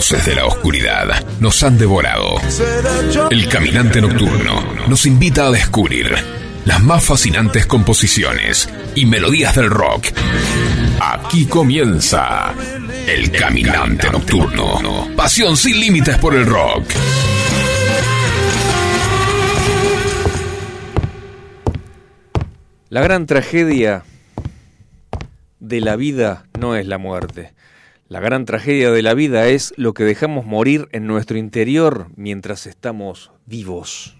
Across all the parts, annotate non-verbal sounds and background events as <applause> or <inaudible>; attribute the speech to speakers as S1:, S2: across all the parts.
S1: de la oscuridad nos han devorado. El caminante nocturno nos invita a descubrir las más fascinantes composiciones y melodías del rock. Aquí comienza El Caminante Nocturno. Pasión sin límites por el rock.
S2: La gran tragedia de la vida no es la muerte. La gran tragedia de la vida es lo que dejamos morir en nuestro interior mientras estamos vivos.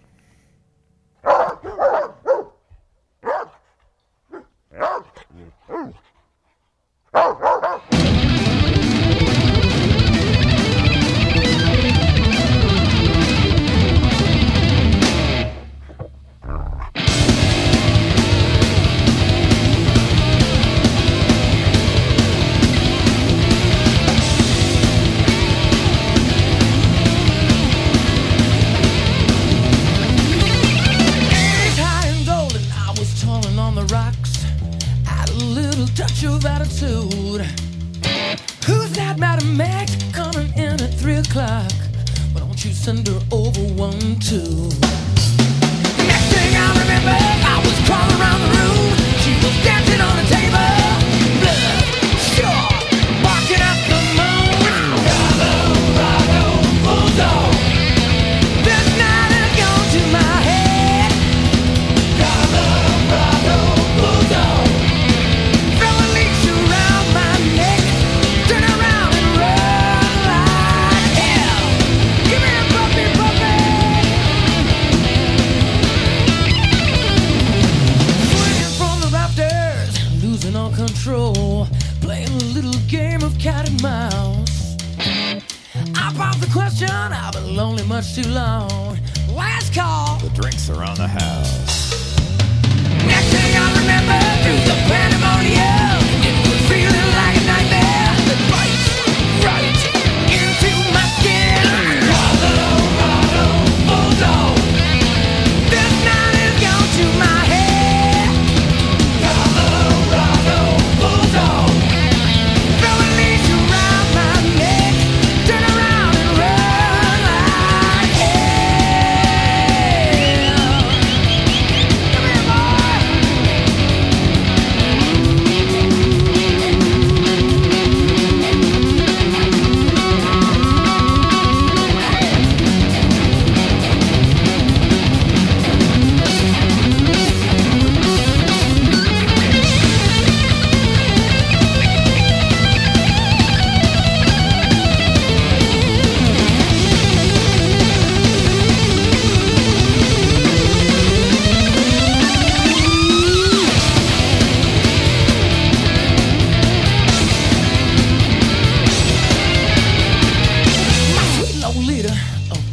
S2: about your attitude? Who's that Madam Max coming in at three o'clock? Why don't you send her over one, two? Next thing I remember, I was crawling around the room. question. I've been lonely much too long. Last call. The
S3: drinks are on the house.
S2: Next thing I remember, pandemonium. It was feeling like.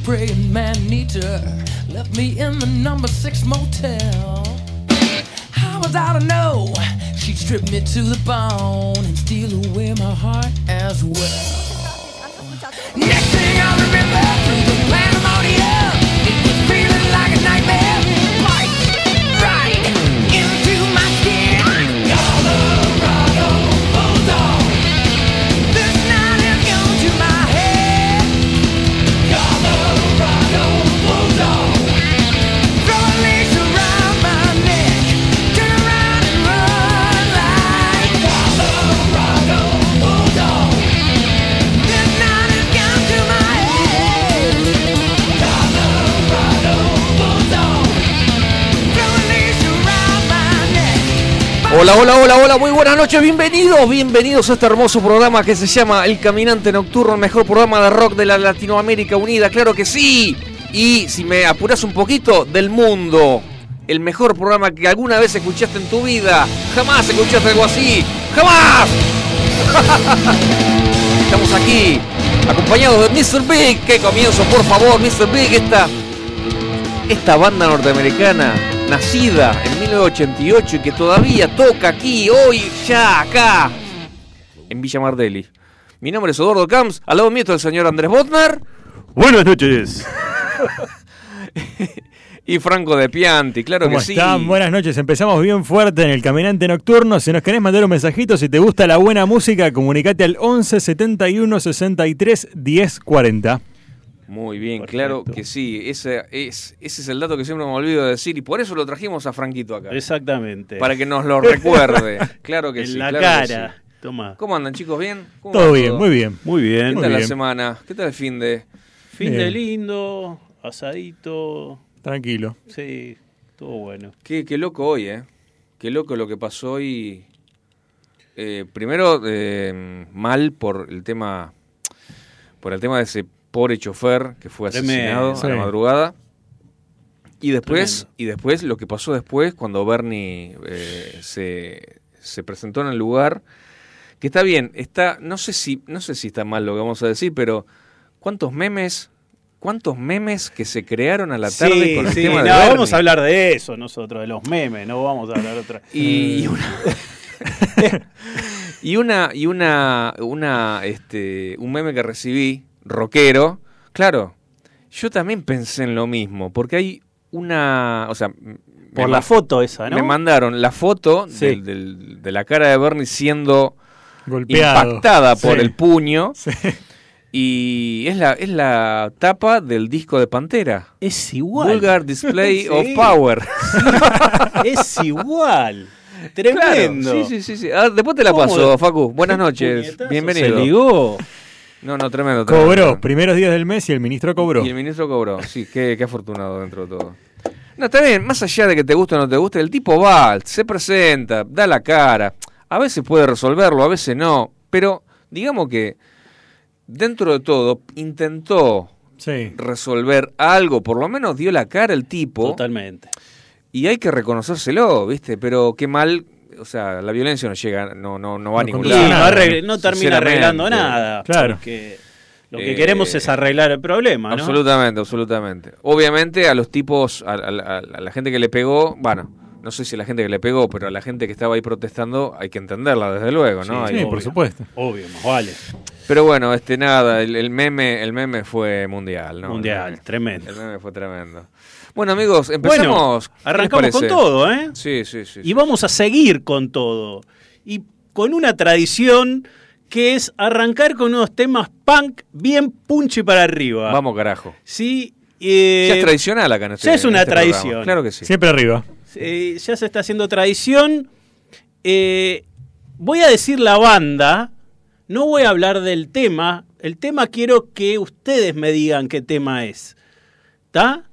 S2: praying man eater left me in the number six motel. How was I to know? She stripped me to the bone and steal away my heart as well. Next Hola, hola, hola, hola, muy buenas noches, bienvenidos, bienvenidos a este hermoso programa que se llama El Caminante Nocturno, mejor programa de rock de la Latinoamérica Unida, claro que sí. Y si me apuras un poquito, del mundo. El mejor programa que alguna vez escuchaste en tu vida. Jamás escuchaste algo así. ¡Jamás! <laughs> Estamos aquí, acompañados de Mr. Big. Que comienzo, por favor, Mr. Big, esta, esta banda norteamericana nacida en 1988 y que todavía toca aquí, hoy, ya, acá, en Villa Mardelli. Mi nombre es Eduardo Camps, al lado mío está el señor Andrés Botnar.
S4: Buenas noches. <laughs>
S3: Y Franco de Pianti, claro
S5: ¿Cómo
S3: que
S5: están?
S3: sí.
S5: Buenas noches. Empezamos bien fuerte en el Caminante Nocturno. Si nos querés mandar un mensajito, si te gusta la buena música, comunicate al 11 71 63 10 40.
S3: Muy bien,
S4: Perfecto.
S3: claro que sí. Ese es, ese es el dato que siempre me olvido de decir y por eso lo trajimos a Franquito acá.
S4: Exactamente.
S3: Para que nos lo recuerde. <laughs> Claro que
S4: en
S3: sí.
S4: la
S3: claro que
S4: cara.
S3: sí.
S4: Toma.
S3: ¿Cómo andan chicos? ¿Bien? ¿Cómo
S5: Todo bien, muy bien.
S4: Muy
S3: ¿Qué
S4: bien.
S5: Muy
S3: tal la semana? ¿Qué tal el fin de...?
S4: Fin
S5: Bien.
S4: de lindo, asadito.
S5: Tranquilo.
S4: Sí, todo bueno.
S3: Qué, qué loco hoy, ¿eh? Qué loco lo que pasó hoy. Eh, primero, eh, mal por el tema por el tema de ese pobre chofer que fue asesinado
S4: Tremendo.
S3: a la madrugada. Y después,
S4: Tremendo.
S3: y después lo que pasó después cuando Bernie eh, se, se presentó en el lugar, que está bien, está, no sé si, no sé si está mal lo que vamos a decir, pero ¿cuántos memes, cuántos memes que se crearon a la tarde
S4: sí,
S3: con el
S4: sí,
S3: tema
S4: no,
S3: de Bernie?
S4: vamos a hablar de eso nosotros, de los memes, no vamos a hablar otra.
S3: y, y una <laughs> y una y una una este un meme que recibí rockero claro yo también pensé en lo mismo porque hay una o sea
S4: Por la foto esa, ¿no?
S3: me mandaron la foto
S4: Sí.
S3: del- del- de la cara de Bernie siendo
S5: Golpeado.
S3: impactada por el puño <laughs>
S5: Sí.
S3: y es la es la tapa del disco de Pantera
S4: Es igual.
S3: Vulgar Display <laughs> of Power
S4: Es igual.
S3: Claro,
S4: Tremendo.
S3: sí, sí, sí, sí. Ah, después te la paso, Facu. Buenas noches. Bienvenido.
S4: Se ligó.
S3: No, no, tremendo. tremendo,
S5: Cobró.
S3: tremendo.
S5: Primeros días del mes y el ministro cobró.
S3: Y el ministro cobró. Sí, qué, qué afortunado dentro de todo. No, está bien, más allá de que te guste o no te guste, el tipo va, se presenta, da la cara. A veces puede resolverlo, a veces no. Pero digamos que dentro de todo intentó
S5: Sí.
S3: resolver algo, por lo menos dio la cara el tipo.
S4: Totalmente.
S3: Y hay que reconocérselo, ¿viste? Pero qué mal, o sea, la violencia no llega, no, no, no va a ningún lado.
S4: no, arregle- no termina arreglando nada.
S5: Claro.
S4: Porque lo que
S3: Eh,
S4: queremos es arreglar el problema, ¿no?
S3: Absolutamente, absolutamente. Obviamente a los tipos, a, a- a- a la gente que le pegó, bueno, no sé si a la gente que le pegó, pero a la gente que estaba ahí protestando hay que entenderla, desde luego, ¿no?
S4: Sí,
S3: Hay-
S5: Sí, por supuesto.
S4: Obvio, más vale.
S3: Pero bueno, este nada, el, el meme, el meme fue mundial, ¿no?
S4: Mundial, tremendo.
S3: El meme fue tremendo. Bueno, amigos, empezamos.
S4: Bueno,
S3: ¿Qué les
S4: arrancamos con todo, ¿eh?
S3: Sí, sí, sí.
S4: Y vamos a seguir con todo. Y con una tradición que es arrancar con unos temas punk bien punchy para arriba.
S3: Vamos, carajo.
S4: Sí, eh,
S3: ya es tradicional acá en este
S4: ya es una
S3: este
S4: tradición.
S3: programa. Claro que sí.
S5: Siempre arriba.
S4: eh, ya se está haciendo tradición. Eh, voy a decir la banda, no voy a hablar del tema. El tema quiero que ustedes me digan qué tema es. ¿Está?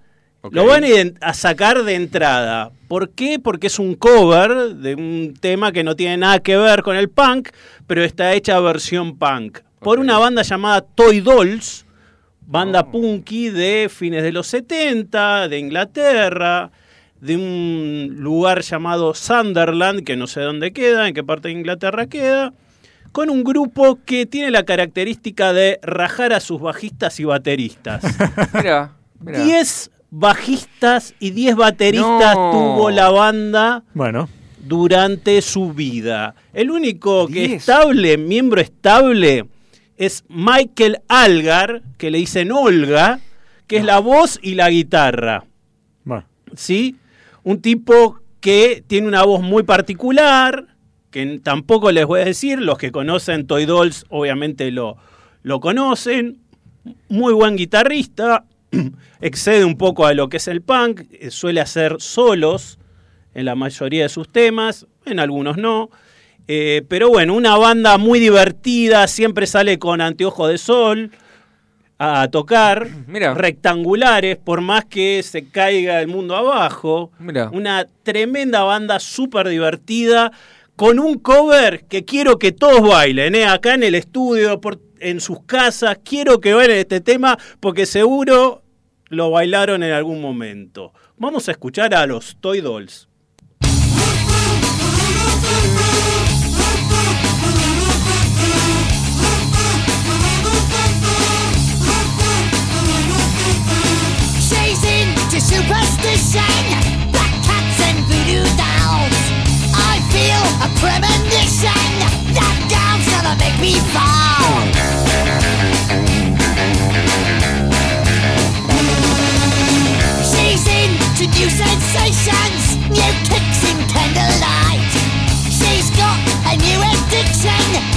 S4: Lo van a, sacar de entrada. ¿Por qué? Porque es un cover de un tema que no tiene nada que ver con el punk, pero está hecha versión punk. Por una banda llamada Toy Dolls, banda
S3: Oh.
S4: punky de fines de los 70, de Inglaterra, de un lugar llamado Sunderland, que no sé dónde queda, en qué parte de Inglaterra queda, con un grupo que tiene la característica de rajar a sus bajistas y bateristas.
S3: Mira, mira.
S4: 10 bajistas y 10 bateristas
S3: No.
S4: tuvo la banda
S5: Bueno,
S4: durante su vida. El único que
S3: 10.
S4: estable, miembro estable, es Michael Algar, que le dicen Olga, que es la voz y la guitarra.
S5: bueno.
S4: ¿Sí? Un tipo que tiene una voz muy particular, que tampoco les voy a decir, los que conocen Toy Dolls obviamente lo, lo conocen, muy buen guitarrista, <clears throat> excede un poco a lo que es el punk, eh, suele hacer solos en la mayoría de sus temas, en algunos no. Eh, pero bueno, una banda muy divertida, siempre sale con anteojos de sol a tocar, rectangulares, por más que se caiga el mundo abajo.
S3: Mira.
S4: Una tremenda banda súper divertida, con un cover que quiero que todos bailen, ¿eh? acá en el estudio, por, en sus casas, quiero que bailen este tema, porque seguro lo bailaron en algún momento. Vamos a escuchar a los Toy Dolls.
S6: Superstition, black cats and voodoo dolls. I feel a premonition that down's gonna make me fall. sensations, new kicks in
S3: candlelight. She's
S5: got a new addiction.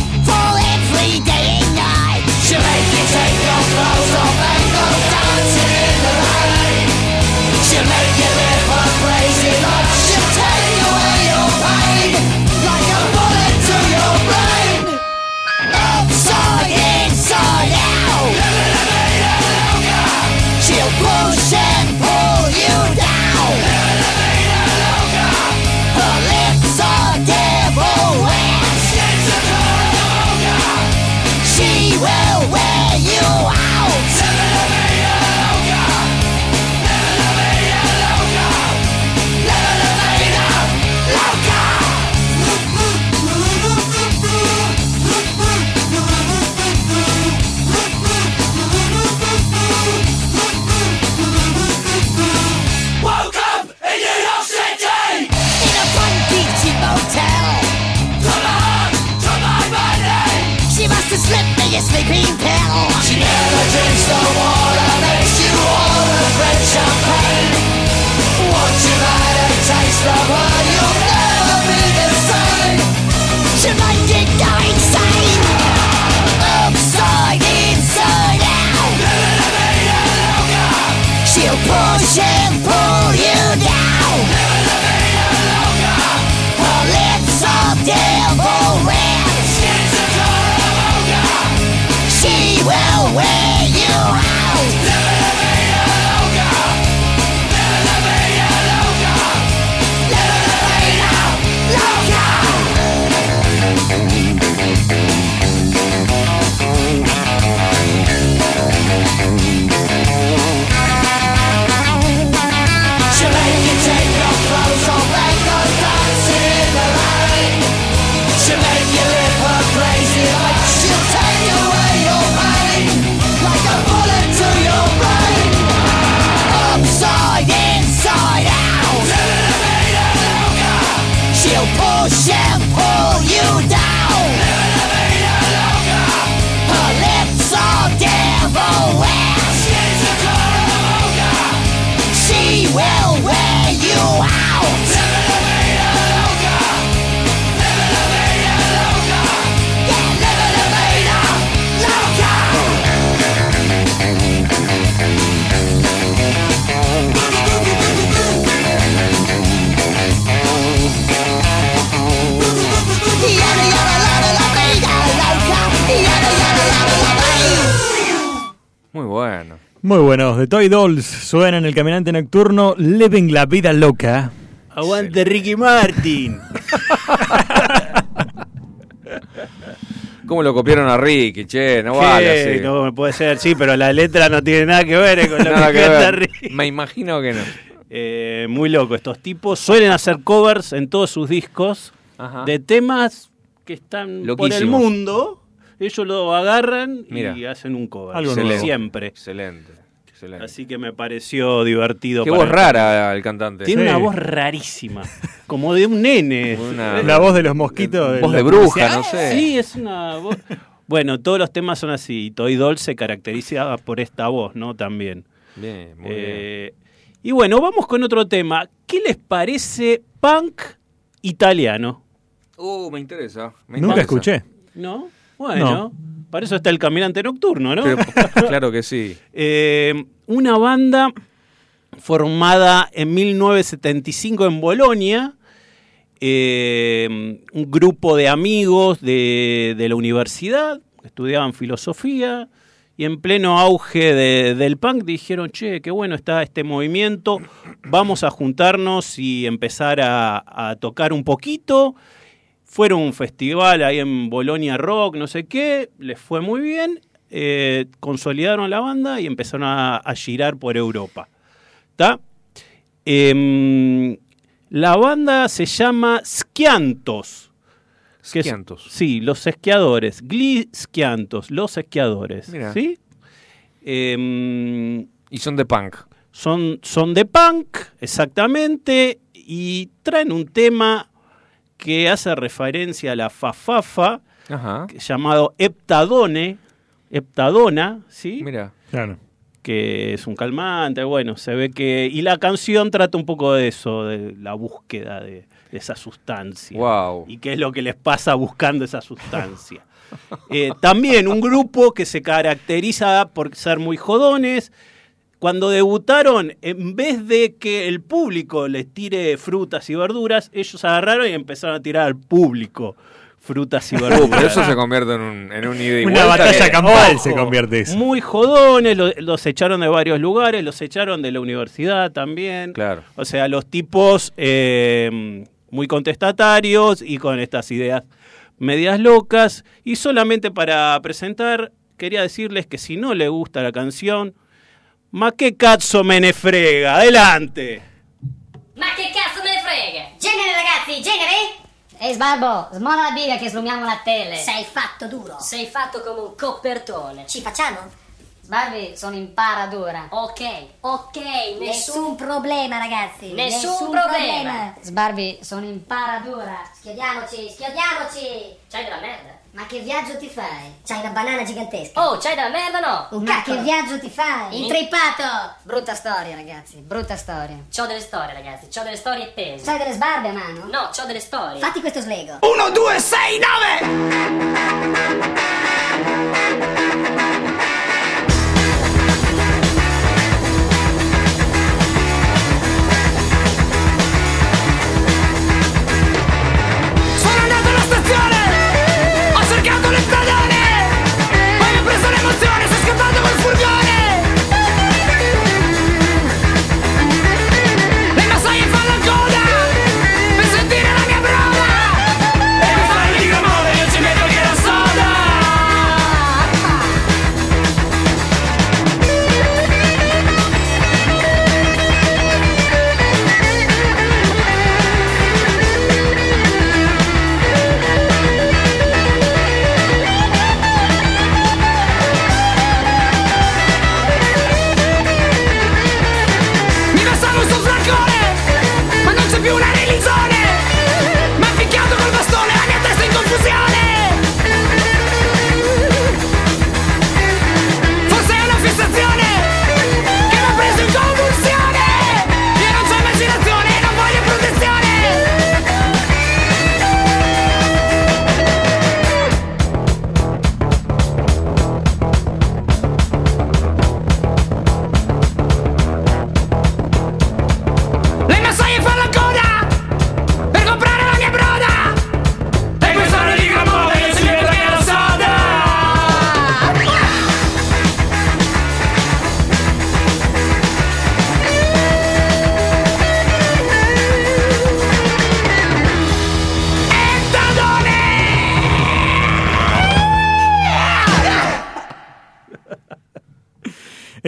S5: Dolls suena en el caminante nocturno Living la vida loca.
S4: Aguante Ricky Martin. <laughs>
S3: ¿Cómo lo copiaron a Ricky? Che, no vale así.
S4: No puede ser, sí, pero la letra no tiene nada que ver eh, con lo
S3: Nada
S4: que
S3: que ver.
S4: Ricky.
S3: Me imagino que no.
S4: Eh, muy loco estos tipos. Suelen hacer covers en todos sus discos
S3: Ajá.
S4: de temas que están por el mundo. Ellos lo agarran
S3: Mira.
S4: y hacen un cover.
S5: Algo
S3: nuevo.
S4: Siempre.
S3: Excelente. Excelente.
S4: Así que me pareció divertido.
S3: Qué
S4: para
S3: voz
S4: el-
S3: rara el cantante.
S4: Tiene
S5: Sí.
S4: una voz rarísima, como de un nene.
S3: Una-
S5: La voz de los mosquitos.
S3: Voz
S5: la
S3: de bruja, no sé.
S4: Sí, es una voz. Bueno, todos los temas son así. Toy Doll se caracteriza por esta voz, ¿no? También.
S3: Bien, muy
S4: Eh, Y bueno, vamos con otro tema. ¿Qué les parece punk italiano?
S3: bien. Uh, me interesa. me
S5: Nunca
S3: interesa.
S5: escuché.
S4: ¿No? Bueno, para eso está el caminante nocturno, ¿no?
S3: Pero, <laughs> claro que sí.
S4: Eh, una banda formada en 1975 en Bolonia, eh, un grupo de amigos de, de la universidad, que estudiaban filosofía, y en pleno auge de- del punk dijeron, che, qué bueno está este movimiento, vamos a juntarnos y empezar a, a tocar un poquito. Fueron a un festival ahí en Bolonia Rock, no sé qué, les fue muy bien, eh, consolidaron la banda y empezaron a, a girar por Europa. ¿Está? Em, la banda se llama Schiantos. que es- sí, los esquiadores. Gli Schiantos, los esquiadores. ¿Sí? Em,
S3: Y son de punk.
S4: son, son de punk, exactamente, y traen un tema que hace referencia a la fafafa,
S3: Ajá.
S4: llamado Heptadone, Heptadona, ¿sí?
S5: Mira. Claro.
S4: que es un calmante, bueno, se ve que... Y la canción trata un poco de eso, de la búsqueda de, de esa sustancia.
S3: Wow.
S4: Y qué es lo que les pasa buscando esa sustancia. Eh, también un grupo que se caracteriza por ser muy jodones. Cuando debutaron, en vez de que el público les tire frutas y verduras, ellos agarraron y empezaron a tirar al público frutas y <laughs> verduras.
S3: pero eso se convierte en un, en un ida y
S5: Una
S3: vuelta
S5: batalla
S3: que-
S5: campal
S4: Ojo,
S5: se convierte eso.
S4: Muy jodones, lo- los echaron de varios lugares, los echaron de la universidad también.
S3: Claro.
S4: O sea, los tipos eh, muy contestatarios y con estas ideas medias locas. Y solamente para presentar, quería decirles que si no le gusta la canción, ma che cazzo me ne frega, adelante.
S7: Ma che cazzo me ne frega?
S8: Genere ragazzi, genere!
S7: Ehi Sbarbo, smola la biga che slumiamo la tele.
S8: Sei fatto duro.
S7: Sei fatto come un copertone.
S8: Ci facciamo?
S7: Sbarbi, sono in paradura. Ok, ok,
S8: Nessun
S7: nessun...
S8: problema ragazzi.
S7: Nessun problema. Sbarbi, sono in paradura.
S8: Schiodiamoci, schiodiamoci.
S7: C'hai della merda?
S8: Ma che viaggio ti fai? C'hai una banana gigantesca.
S7: Oh, c'hai della merda no?
S8: Un Ma che viaggio ti fai? Intrippato!
S7: Brutta storia, ragazzi, brutta storia. C'ho delle storie, ragazzi, c'ho delle storie tese.
S8: C'hai delle sbarbe a mano?
S7: No, c'ho delle storie.
S8: Fatti questo slego.
S6: 1, 2, 6, 9!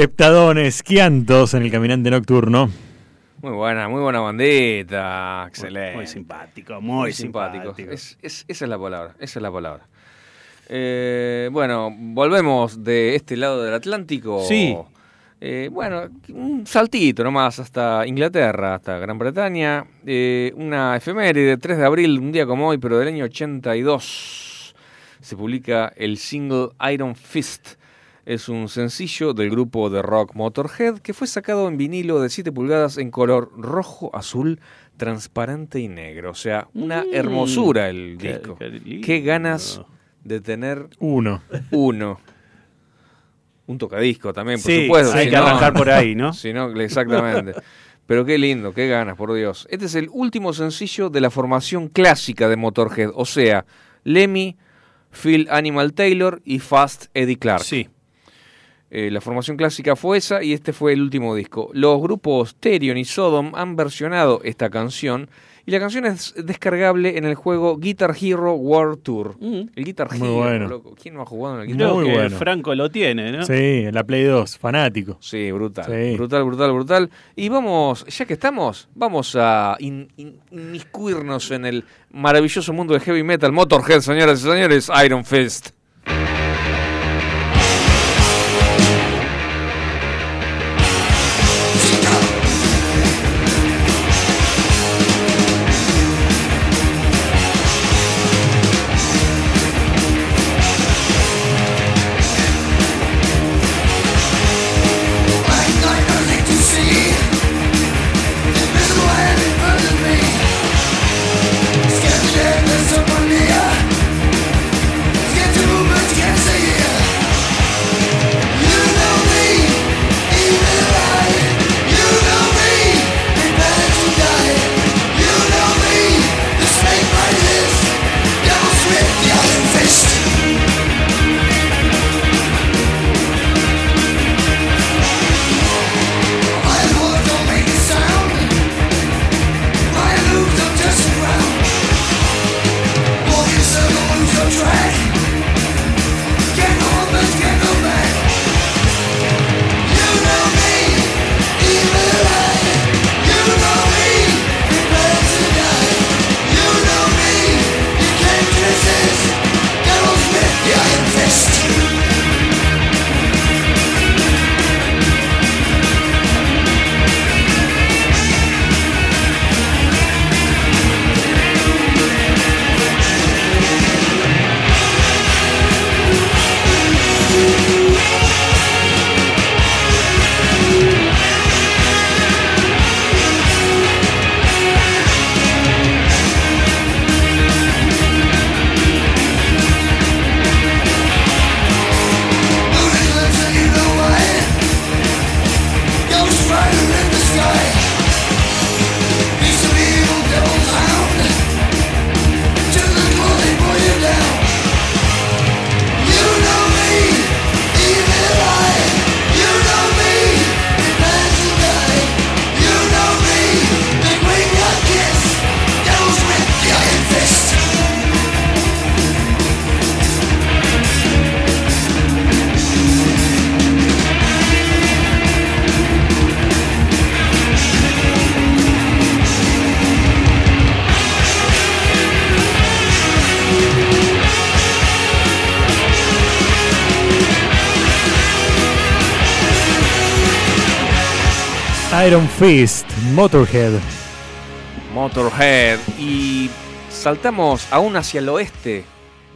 S5: Heptadones, Quiantos en el caminante nocturno.
S3: Muy buena, muy buena bandita. Excelente.
S4: Muy simpático,
S3: Muy
S4: muy,
S3: simpático.
S4: simpático.
S3: Es- es- esa es la palabra, esa es la palabra. Eh, bueno, volvemos de este lado del Atlántico.
S4: Sí.
S3: Eh, bueno, un saltito nomás hasta Inglaterra, hasta Gran Bretaña. Eh, una efeméride, 3 de abril, un día como hoy, pero del año 82, se publica el single Iron Fist. Es un sencillo del grupo de rock Motorhead que fue sacado en vinilo de 7 pulgadas en color rojo, azul, transparente y negro. O sea, una
S4: Mm.
S3: hermosura el
S4: Qué-
S3: disco.
S4: qué
S3: ganas de tener
S5: Uno.
S3: uno. Un tocadisco también, por
S4: Sí,
S3: supuesto.
S4: hay
S3: si
S4: que
S3: no-
S4: arrancar por ahí, ¿no? <laughs>
S3: si no, exactamente. Pero qué lindo, qué ganas, por Dios. Este es el último sencillo de la formación clásica de Motorhead, o sea, Lemmy, Phil Animal Taylor y Fast Eddie Clark.
S4: Sí.
S3: Eh, la formación clásica fue esa y este fue el último disco. Los grupos Therion y Sodom han versionado esta canción y la canción es descargable en el juego Guitar Hero World Tour. El Guitar
S5: Muy
S3: Hero,
S5: bueno.
S3: loco. ¿Quién no ha jugado en el Guitar
S4: Creo
S5: Muy bueno.
S4: Franco lo tiene, ¿no?
S5: Sí, la Play 2, fanático.
S3: Sí, brutal.
S5: Sí.
S3: Brutal, brutal, brutal. Y vamos, ya que estamos, vamos a in- in- inmiscuirnos en el maravilloso mundo del heavy metal. Motorhead, señoras y señores, Iron Fist.
S5: Iron Fist, Motorhead.
S3: Motorhead. Y saltamos aún hacia el oeste.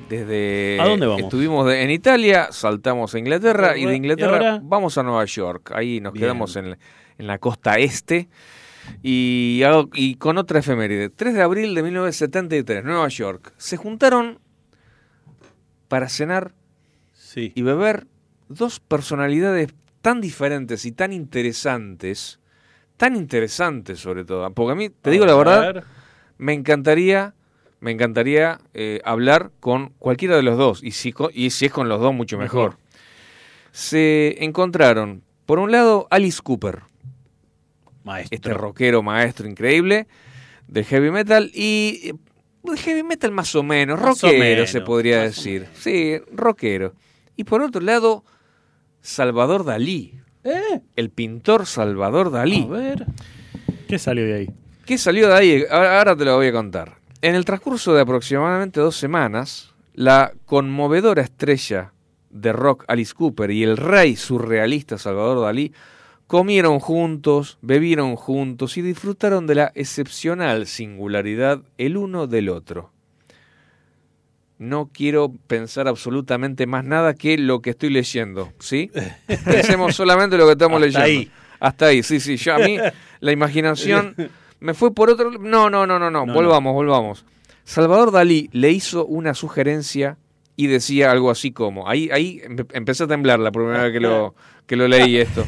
S3: Desde
S4: ¿A dónde vamos?
S3: Estuvimos de- en Italia, saltamos a Inglaterra y de
S4: ¿Y
S3: Inglaterra vamos a Nueva York. Ahí nos
S4: Bien.
S3: quedamos en, la- en la costa este. Y, con otra efeméride. 3 de abril de 1973, Nueva York. Se juntaron para cenar
S4: Sí.
S3: y beber dos personalidades tan diferentes y tan interesantes. Tan interesantes sobre todo. Porque a mí, te digo la verdad,
S4: ver.
S3: me encantaría, me encantaría eh, hablar con cualquiera de los dos. Y si, y si es con los dos, mucho mejor.
S4: Mejor.
S3: Se encontraron, por un lado, Alice Cooper,
S4: Maestro.
S3: este rockero maestro increíble del heavy metal. Y eh, de heavy metal más o menos,
S4: Más o
S3: rockero se podría decir. Sí, rockero. Y por otro lado, Salvador Dalí.
S4: ¿Eh?
S3: El pintor Salvador Dalí.
S4: A ver.
S5: ¿Qué salió de ahí?
S3: ¿Qué salió de ahí? Ahora ahora te lo voy a contar. En el transcurso de aproximadamente dos semanas, la conmovedora estrella de rock Alice Cooper y el rey surrealista Salvador Dalí comieron juntos, bebieron juntos y disfrutaron de la excepcional singularidad el uno del otro. No quiero pensar absolutamente más nada que lo que estoy leyendo, ¿sí? <laughs> Pensemos solamente lo que estamos
S4: Hasta
S3: leyendo.
S4: ahí.
S3: Hasta ahí, sí, sí. Yo a mí la imaginación me fue por otro. No, no, no, no, no.
S4: No,
S3: volvamos, volvamos. Salvador Dalí le hizo una sugerencia y decía algo así como. Ahí, ahí empe- empecé a temblar la primera vez que lo, que lo leí esto.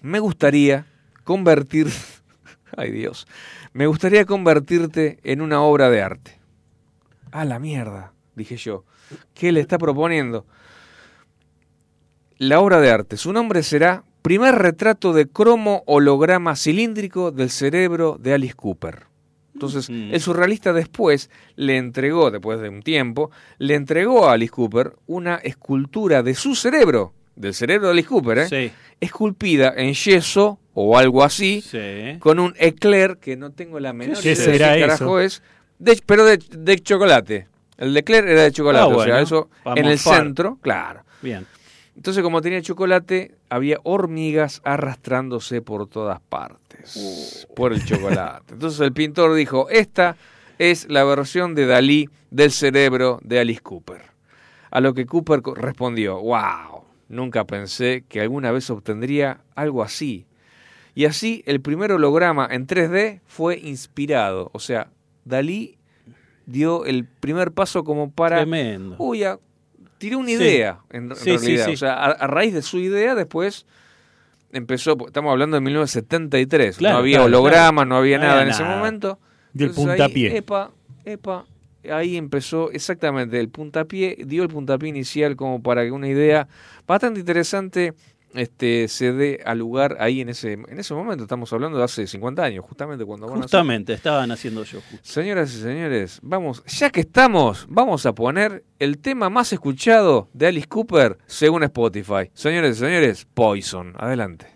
S3: Me gustaría convertir. <laughs> Ay Dios. Me gustaría convertirte en una obra de arte. A la mierda, dije yo. ¿Qué le está proponiendo? La obra de arte. Su nombre será Primer retrato de cromo holograma cilíndrico del cerebro de Alice Cooper. Entonces,
S4: Mm.
S3: el surrealista después le entregó, después de un tiempo, le entregó a Alice Cooper una escultura de su cerebro, del cerebro de Alice Cooper, ¿eh?
S4: Sí.
S3: esculpida en yeso o algo así,
S4: Sí.
S3: con un eclair que no tengo la menor
S4: ¿Qué
S3: idea de qué carajo
S5: eso?
S3: es, de- pero de, de chocolate. El eclair era de chocolate,
S4: Ah,
S3: o sea, eso en el centro, claro.
S4: Bien.
S3: Entonces, como tenía chocolate, había hormigas arrastrándose por todas partes por el chocolate. Entonces el pintor dijo, esta es la versión de Dalí del cerebro de Alice Cooper. A lo que Cooper co- respondió, wow, nunca pensé que alguna vez obtendría algo así. Y así el primer holograma en 3D fue inspirado. O sea, Dalí dio el primer paso como para...
S4: Tremendo.
S3: Uy, ya, tiré una
S4: Sí.
S3: idea, en, en
S4: Sí, sí,
S3: realidad.
S4: sí.
S3: O sea, a, a raíz de su idea, después empezó, estamos hablando de 1973,
S4: Claro,
S3: no había
S4: claro,
S3: holograma,
S4: claro.
S3: no había nada en ese momento.
S5: Dio el
S3: Entonces ahí,
S5: puntapié.
S3: epa, epa, ahí empezó exactamente el puntapié, dio el puntapié inicial como para que una idea bastante interesante este, se dé a lugar ahí en ese, en ese momento. Estamos hablando de hace 50 años, justamente cuando van a hacer-
S4: Justamente, estaban haciendo yo justo.
S3: Señoras y señores, vamos, ya que estamos, vamos a poner el tema más escuchado de Alice Cooper según Spotify. Señores y señores, Poison. Adelante.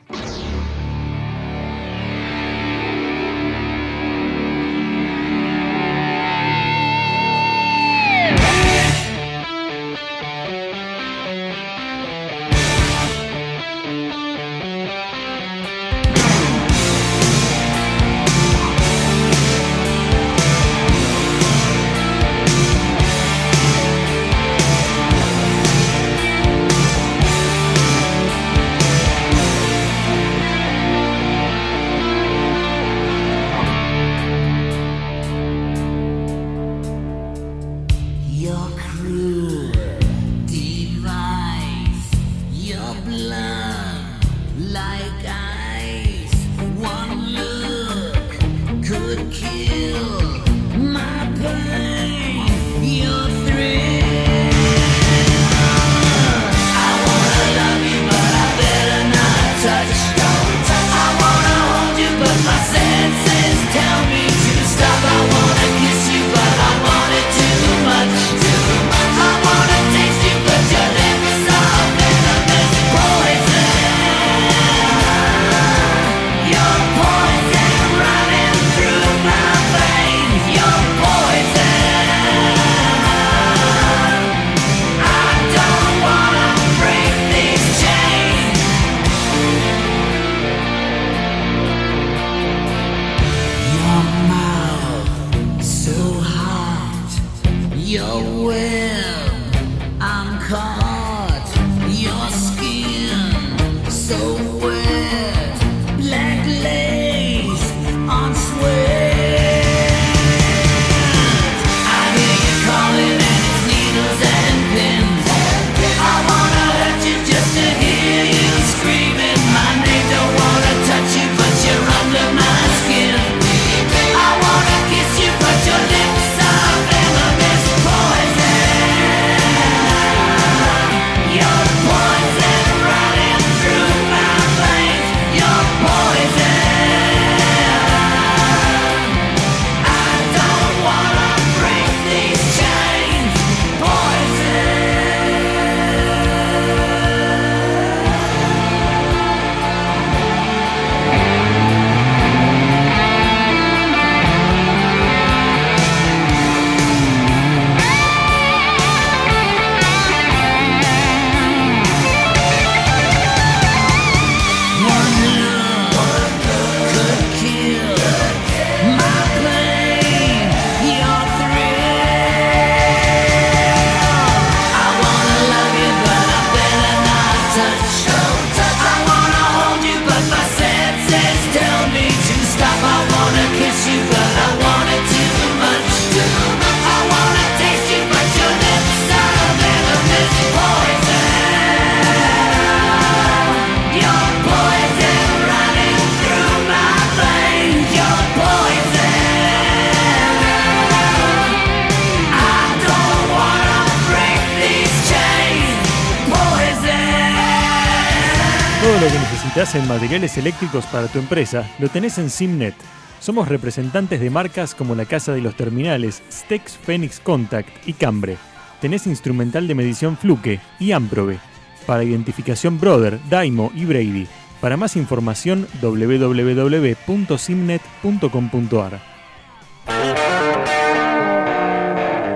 S5: Hacen materiales eléctricos para tu empresa, lo tenés en Simnet. Somos representantes de marcas como la Casa de los Terminales, Stex Phoenix Contact y Cambre. Tenés instrumental de medición Fluke y Amprobe. Para identificación Brother, Daimo y Brady. Para más información www.simnet.com.ar.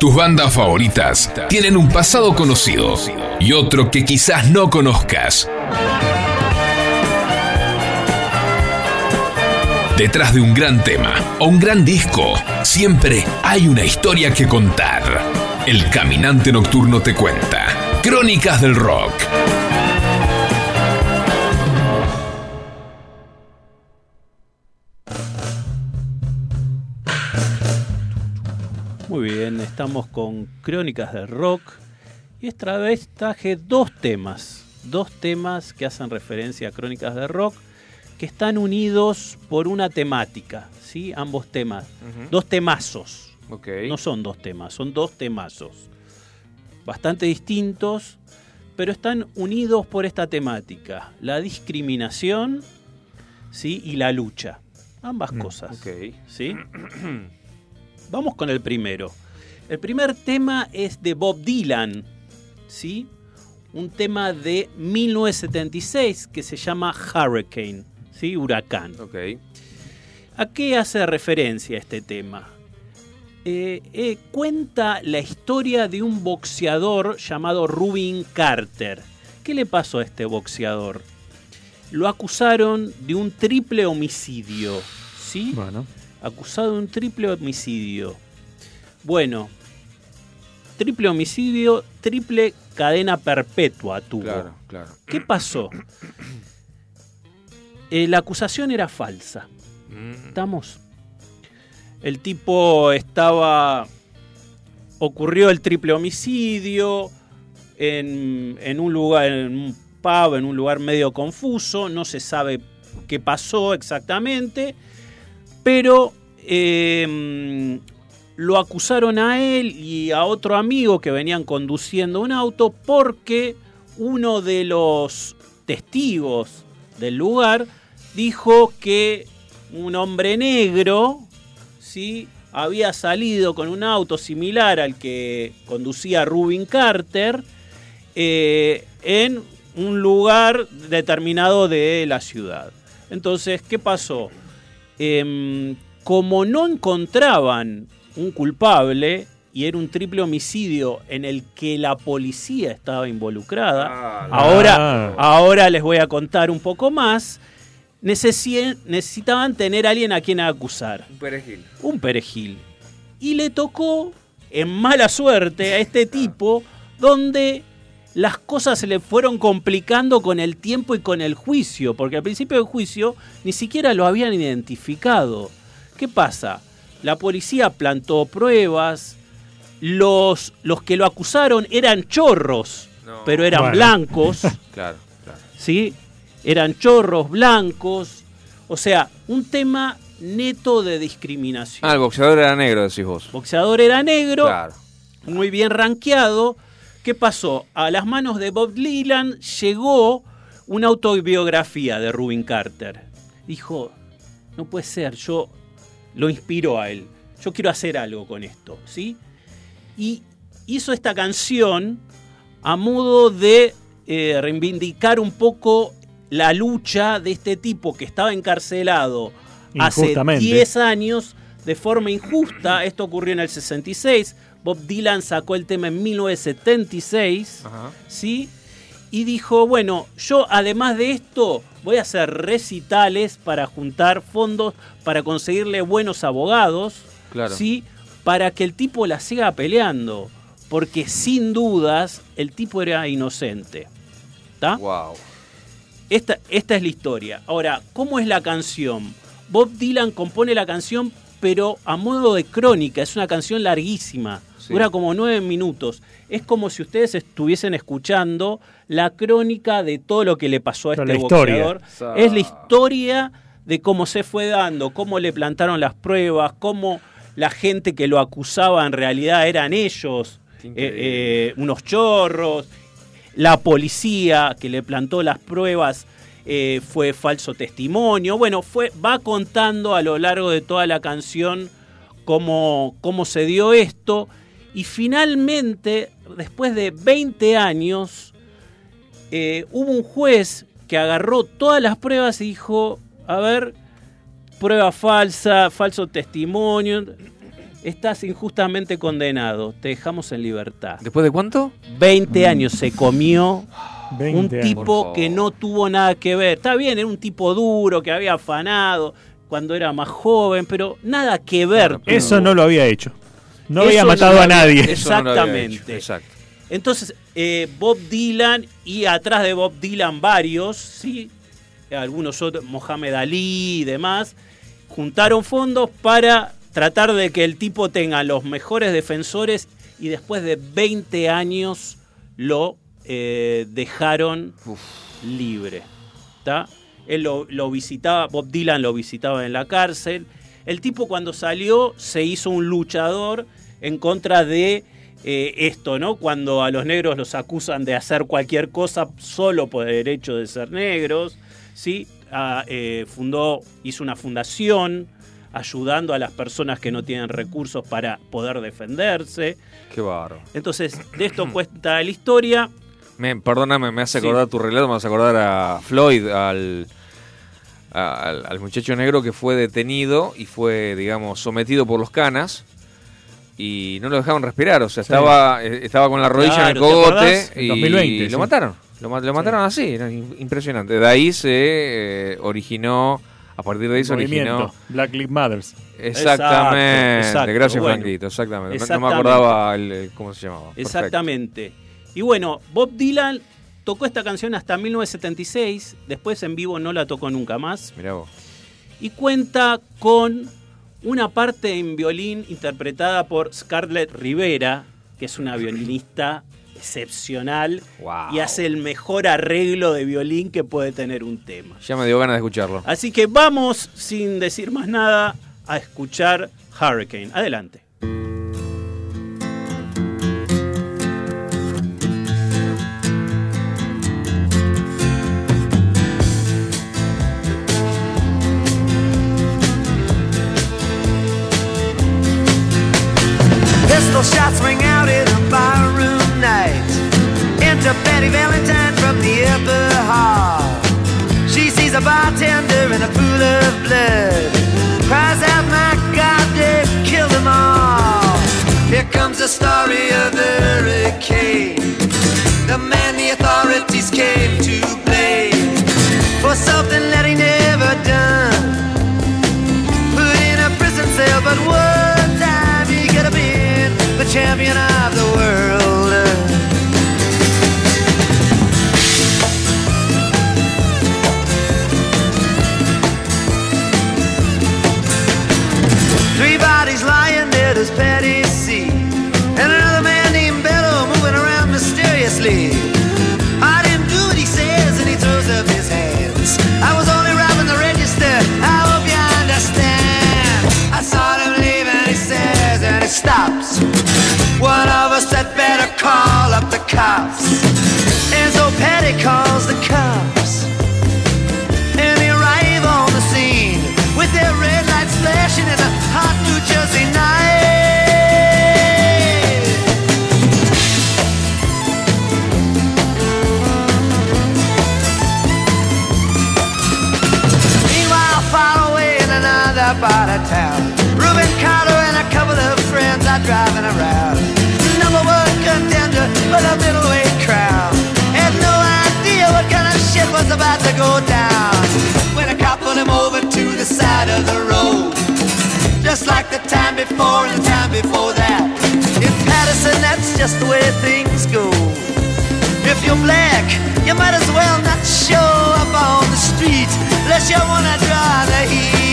S9: Tus bandas favoritas tienen un pasado conocido y otro que quizás no conozcas. Detrás de un gran tema o un gran disco, siempre hay una historia que contar. El Caminante Nocturno te cuenta. Crónicas del Rock.
S4: Muy bien, estamos con Crónicas del Rock y esta vez traje dos temas, dos temas que hacen referencia a Crónicas del Rock que están unidos por una temática, ¿sí? Ambos temas, dos temazos. No son dos temas, son dos temazos. Bastante distintos, pero están unidos por esta temática. La discriminación ¿sí? y la lucha. Ambas cosas.
S3: ok.
S4: ¿sí? <clears throat> Vamos con el primero. El primer tema es de Bob Dylan, ¿sí? Un tema de 1976 que se llama Hurricane, ¿sí? Huracán.
S3: Ok.
S4: ¿A qué hace referencia este tema? Eh, eh, cuenta la historia de un boxeador llamado Rubin Carter. ¿Qué le pasó a este boxeador? Lo acusaron de un triple homicidio, ¿sí?
S5: Bueno,
S4: acusado de un triple homicidio. Bueno, triple homicidio, triple cadena perpetua tuvo.
S3: Claro, claro.
S4: ¿Qué pasó? Eh, la acusación era falsa.
S3: Mm,
S4: ¿Estamos? El tipo estaba... Ocurrió el triple homicidio en, en un lugar, en un pub, en un lugar medio confuso. No se sabe qué pasó exactamente. Pero eh, lo acusaron a él y a otro amigo que venían conduciendo un auto porque uno de los testigos del lugar dijo que un hombre negro ¿sí? había salido con un auto similar al que conducía Rubin Carter eh, en un lugar determinado de la ciudad. Entonces, ¿qué pasó? Em, como no encontraban un culpable y era un triple homicidio en el que la policía estaba involucrada,
S3: Ah,
S4: ahora,
S5: Ah.
S4: ahora les voy a contar un poco más, necesitaban tener a alguien a quien acusar,
S3: Un perejil.
S4: un perejil. Y le tocó, en mala suerte, a este tipo, donde las cosas se le fueron complicando con el tiempo y con el juicio, porque al principio del juicio ni siquiera lo habían identificado. ¿Qué pasa? La policía plantó pruebas, los, los que lo acusaron eran chorros,
S3: No.
S4: pero eran
S5: Bueno.
S4: blancos. <laughs>
S3: Claro, claro.
S4: ¿sí? Eran chorros blancos. O sea, un tema neto de discriminación.
S3: Ah, el boxeador era negro, decís vos.
S4: Boxeador era negro,
S3: Claro.
S4: muy bien rankeado. ¿Qué pasó? A las manos de Bob Dylan llegó una autobiografía de Rubin Carter. Dijo, no puede ser, yo lo inspiró a él. Yo quiero hacer algo con esto, ¿sí? Y hizo esta canción a modo de eh, reivindicar un poco la lucha de este tipo que estaba encarcelado hace
S5: Injustamente.
S4: 10 años de forma injusta. Esto ocurrió en el 66. Bob Dylan sacó el tema en 1976,
S3: Ajá.
S4: ¿sí? Y dijo, bueno, yo además de esto voy a hacer recitales para juntar fondos, para conseguirle buenos abogados,
S3: Claro.
S4: ¿sí? Para que el tipo la siga peleando. Porque sin dudas el tipo era inocente. ¿Está?
S3: Wow.
S4: Esta, esta es la historia. Ahora, ¿cómo es la canción? Bob Dylan compone la canción, pero a modo de crónica. Es una canción larguísima.
S3: Sí.
S4: Dura como nueve minutos. Es como si ustedes estuviesen escuchando la crónica de todo lo que le pasó a este boxeador. Es la historia de cómo se fue dando, cómo le plantaron las pruebas, cómo la gente que lo acusaba en realidad eran ellos, eh, eh, unos chorros, la policía que le plantó las pruebas eh, fue falso testimonio. Bueno, fue, va contando a lo largo de toda la canción cómo, cómo se dio esto. Y finalmente, después de 20 años, eh, hubo un juez que agarró todas las pruebas y dijo, a ver, prueba falsa, falso testimonio, estás injustamente condenado, te dejamos en libertad.
S3: ¿Después de cuánto?
S4: 20 años se comió
S5: 20
S4: un
S5: años.
S4: tipo que no tuvo nada que ver. Está bien, era un tipo duro, que había afanado cuando era más joven, pero nada que ver.
S3: Claro,
S5: Eso no lo había hecho. No
S4: Eso
S5: había
S4: no
S5: matado a nadie.
S3: No
S4: Exactamente.
S3: Exacto.
S4: Entonces, eh, Bob Dylan y atrás de Bob Dylan varios, sí, algunos otros, Mohamed Ali y demás, juntaron fondos para tratar de que el tipo tenga los mejores defensores y después de 20 años lo eh, dejaron libre. ¿tá? Él lo, lo visitaba, Bob Dylan lo visitaba en la cárcel. El tipo cuando salió se hizo un luchador en contra de eh, esto, ¿no? Cuando a los negros los acusan de hacer cualquier cosa solo por el hecho de ser negros, ¿sí? Ah, eh, fundó, hizo una fundación ayudando a las personas que no tienen recursos para poder defenderse.
S3: Qué barro.
S4: Entonces, de esto <clears throat> cuenta la historia.
S3: Me, perdóname, me hace
S4: Sí.
S3: acordar tu relato, me hace acordar a Floyd, al, al, al muchacho negro que fue detenido y fue, digamos, sometido por los canas y no lo dejaban respirar, o sea,
S5: Sí.
S3: estaba, eh, estaba con la rodilla en el
S4: Claro, ¿te
S3: cogote y
S5: 2020,
S3: lo mataron. Lo, ma- lo mataron así, impresionante. De ahí se eh, originó, a partir de ahí se originó...
S5: Black Lives Matters.
S3: Exactamente,
S4: Exacto,
S3: gracias
S4: bueno.
S3: Franquito, exactamente. No- No, me acordaba el, el- cómo se llamaba. Perfecto.
S4: Exactamente. Y bueno, Bob Dylan tocó esta canción hasta 1976, después en vivo no la tocó nunca más,
S3: Mirá vos.
S4: y cuenta con una parte en violín interpretada por Scarlett Rivera, que es una violinista excepcional
S3: Wow.
S4: y hace el mejor arreglo de violín que puede tener un tema.
S3: Ya me dio ganas de escucharlo.
S4: Así que vamos, sin decir más nada, a escuchar Hurricane. Adelante.
S6: Champion of cops. And so Patty calls the cops. And they arrive on the scene with their red lights flashing in a hot New Jersey night. Meanwhile, far away in another part of town, about to go down. When a cop pulled him over to the side of the road. Just like the time before and the time before that. In Patterson, that's just the way things go. If you're black, you might as well not show up on the street unless you wanna draw the heat.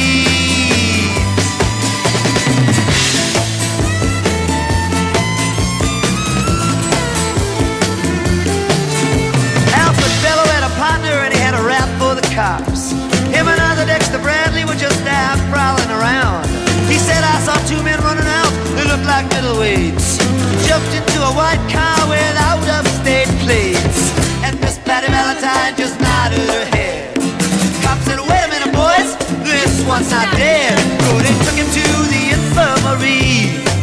S6: partner and he had a rap for the cops. Him and other Dexter Bradley were just out prowling around. He said, I saw two men running out who looked like middleweights. Jumped into a white car with out-of-state plates. And Miss Patty Valentine just nodded her head. Cops said, wait a minute, boys, this one's not dead. So they took him to the infirmary.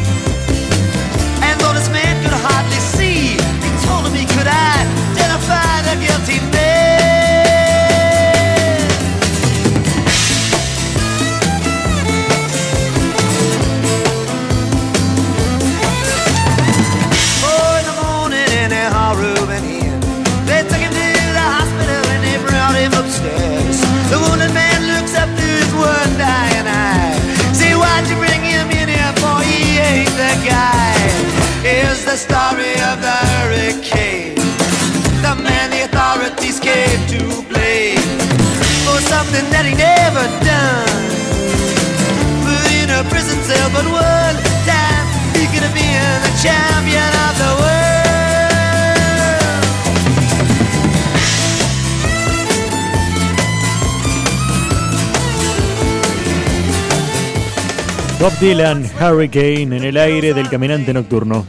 S5: Bob Dylan, Hurricane en el aire del caminante nocturno.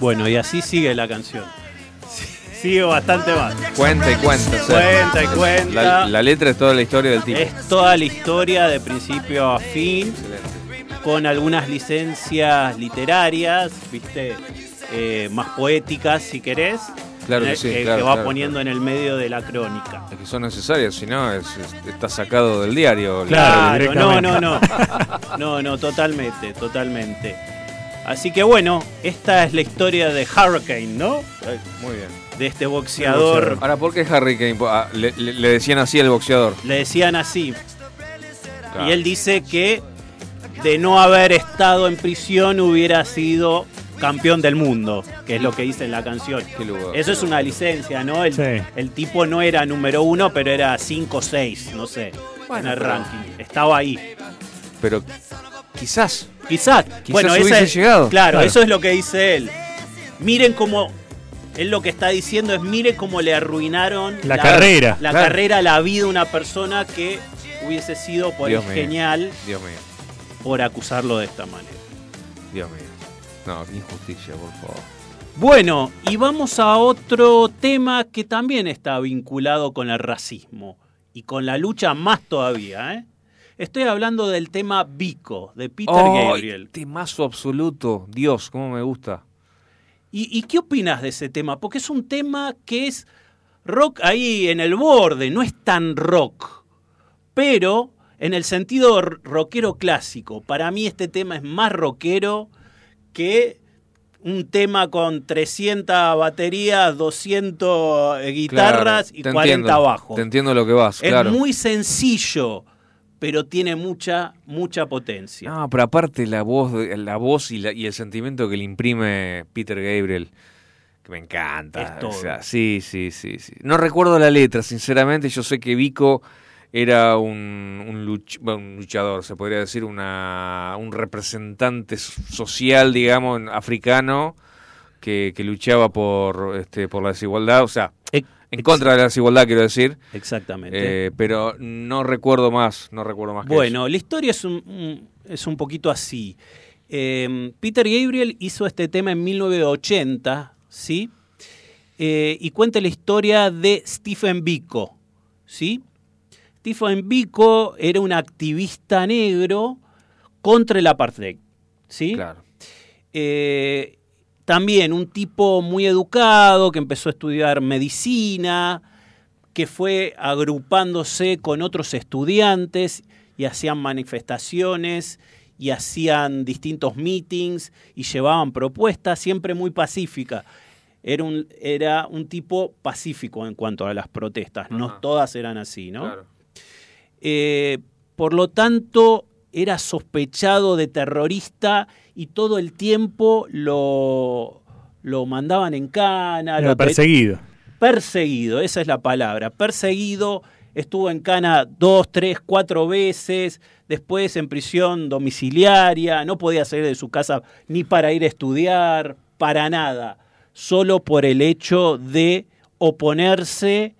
S4: Bueno, y así sigue la canción. Sigue bastante más.
S3: Cuenta y cuenta. o sea,
S4: Cuenta y cuenta.
S3: La, la letra es toda la historia del tipo.
S4: Es toda la historia de principio a fin, con algunas licencias literarias, viste, Eh, más poéticas si querés,
S3: Claro que
S4: eh,
S3: sí,
S4: que,
S3: claro,
S4: que va
S3: claro,
S4: poniendo en el medio de la crónica.
S3: Es que son necesarias, si no, es- es- está sacado del diario.
S5: Claro,
S4: no, no, no. <laughs> No, no, totalmente, totalmente. Así que bueno, esta es la historia de Hurricane, ¿no?
S3: Muy bien.
S4: De este boxeador.
S3: Ahora, ¿por qué Harry Kane? Ah, le, le- le decían así al boxeador.
S4: Le decían así.
S3: Claro.
S4: Y él dice que de no haber estado en prisión hubiera sido campeón del mundo, que es lo que dice en la canción.
S3: Qué lugar.
S4: Eso es una licencia, ¿no? El,
S5: Sí.
S4: el tipo no era número uno, pero era 5 o 6, no sé,
S3: Bueno,
S4: en el
S3: pero-
S4: ranking. Estaba ahí.
S3: Pero quizás.
S4: Quizás. bueno, esa
S3: hubiese
S4: es-
S3: llegado.
S4: Claro,
S5: Claro.
S4: eso es lo que dice él. Miren cómo. Él lo que está diciendo es: miren cómo le arruinaron
S5: La carrera.
S4: La
S3: Claro.
S4: carrera, la vida a una persona que hubiese sido por
S3: Dios
S4: el
S3: mío.
S4: genial
S3: Dios mío,
S4: por acusarlo de esta manera.
S3: Dios mío. No, qué injusticia, por favor.
S4: Bueno, y vamos a otro tema que también está vinculado con el racismo y con la lucha más todavía. ¿eh? Estoy hablando del tema Vico, de Peter
S3: ¡Ay,
S4: Gabriel.
S3: Temazo absoluto. Dios, cómo me gusta.
S4: ¿Y, y qué opinas de ese tema? Porque es un tema que es rock ahí en el borde, no es tan rock, pero en el sentido rockero clásico. Para mí este tema es más rockero que un tema con 300 baterías, 200 guitarras
S3: Claro,
S4: y
S3: te
S4: 40
S3: entiendo,
S4: bajos.
S3: Te entiendo lo que vas,
S4: Es
S3: claro.
S4: muy sencillo, pero tiene mucha, mucha potencia.
S3: No, pero aparte la voz, la voz y, la- y el sentimiento que le imprime Peter Gabriel, que me encanta.
S4: Es todo.
S3: O sea, sí, sí, sí, sí. No recuerdo la letra, sinceramente. Yo sé que Vico era un, un luch- bueno, un luchador, se podría decir, una, un representante social, digamos, africano que, que luchaba por, este, por la desigualdad, o sea, en contra de la desigualdad, quiero decir.
S4: Exactamente.
S3: Eh, pero no recuerdo más, no recuerdo más que
S4: Bueno, la historia es un, un- es un poquito así. Eh, Peter Gabriel hizo este tema en 1980, ¿sí? Eh, y cuenta la historia de Stephen Biko, ¿sí? Stephen Biko era un activista negro contra el apartheid, ¿sí?
S3: Claro.
S4: Eh, también un tipo muy educado que empezó a estudiar medicina, que fue agrupándose con otros estudiantes y hacían manifestaciones y hacían distintos meetings y llevaban propuestas, siempre muy pacíficas. Era un, era un tipo pacífico en cuanto a las protestas, no todas eran así, ¿no?
S3: Claro.
S4: Eh, por lo tanto, era sospechado de terrorista y todo el tiempo lo, lo mandaban en cana.
S5: Era
S4: lo
S5: perseguido.
S4: perseguido, esa es la palabra. Perseguido, estuvo en cana dos, tres, cuatro veces, después en prisión domiciliaria, no podía salir de su casa ni para ir a estudiar, para nada, solo por el hecho de oponerse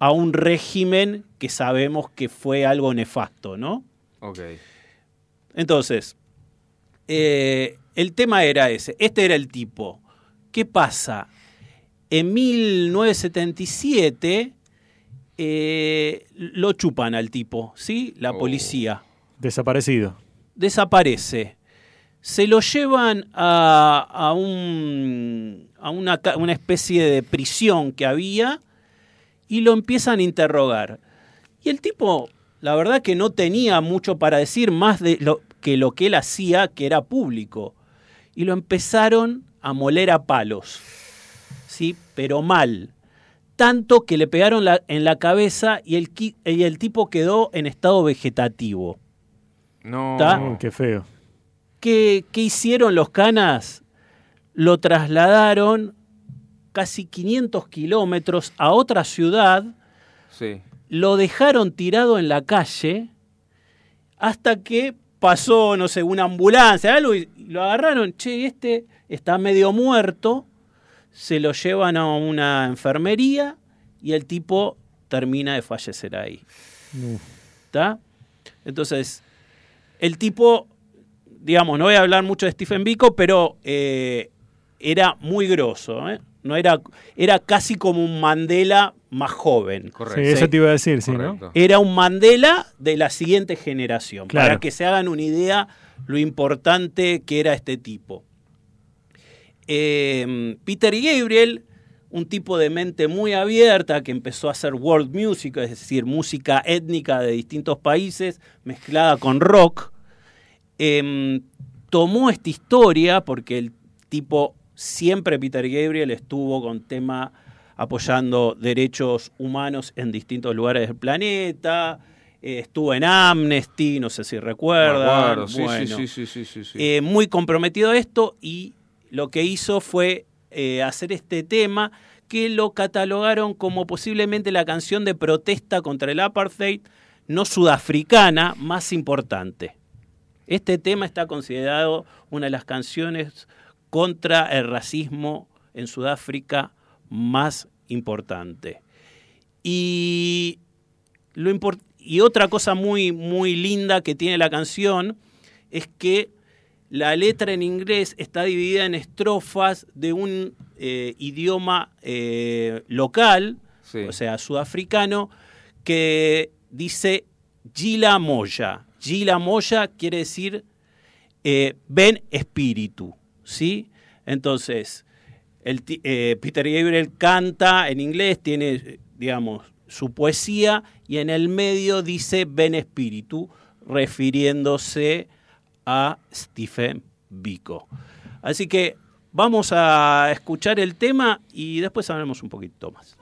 S4: a un régimen que sabemos que fue algo nefasto, ¿no?
S3: Ok.
S4: Entonces, eh, el tema era ese, este era el tipo. ¿Qué pasa? En 1977 eh, lo chupan al tipo, ¿sí? La
S3: Oh.
S4: policía.
S5: Desaparecido.
S4: desaparece. Se lo llevan a, a un, a una, una especie de prisión que había y lo empiezan a interrogar. Y el tipo, la verdad que no tenía mucho para decir más de lo que lo que él hacía, que era público. Y lo empezaron a moler a palos. ¿Sí? Pero mal. Tanto que le pegaron la- en la cabeza y el, y el tipo quedó en estado vegetativo.
S3: No.
S4: ¿Ta?
S5: Uy, qué feo.
S4: ¿Qué, qué hicieron los canas? Lo trasladaron casi 500 kilómetros a otra ciudad,
S3: Sí.
S4: lo dejaron tirado en la calle hasta que pasó, no sé, una ambulancia, algo, y lo agarraron, che, este está medio muerto, se lo llevan a una enfermería y el tipo termina de fallecer ahí. ¿Está? Entonces, el tipo, digamos, no voy a hablar mucho de Stephen Biko, pero eh, era muy grosso, ¿eh? No era, era casi como un Mandela más joven.
S5: Sí,
S3: Correcto.
S5: eso te iba a decir, sí.
S4: Era un Mandela de la siguiente generación,
S5: Claro.
S4: para que se hagan una idea lo importante que era este tipo. Eh, Peter Gabriel, un tipo de mente muy abierta que empezó a hacer world music, es decir, música étnica de distintos países mezclada con rock, eh, tomó esta historia porque el tipo siempre Peter Gabriel estuvo con tema apoyando derechos humanos en distintos lugares del planeta, eh, estuvo en Amnesty, no sé si Bueno,
S3: sí, sí, sí, sí, sí.
S4: eh, muy comprometido a esto y lo que hizo fue eh, hacer este tema que lo catalogaron como posiblemente la canción de protesta contra el apartheid no sudafricana más importante. Este tema está considerado una de las canciones contra el racismo en Sudáfrica más importante. Y, lo import- y otra cosa muy, muy linda que tiene la canción es que la letra en inglés está dividida en estrofas de un eh, idioma eh, local,
S3: Sí.
S4: o sea, sudafricano, que dice Gila Moya. Gila Moya quiere decir eh, ven espíritu, ¿sí? Entonces, eh, Peter Gabriel canta en inglés, tiene, digamos, su poesía y en el medio dice ven espíritu, refiriéndose a Stephen Biko. Así que vamos a escuchar el tema y después hablemos un poquito más.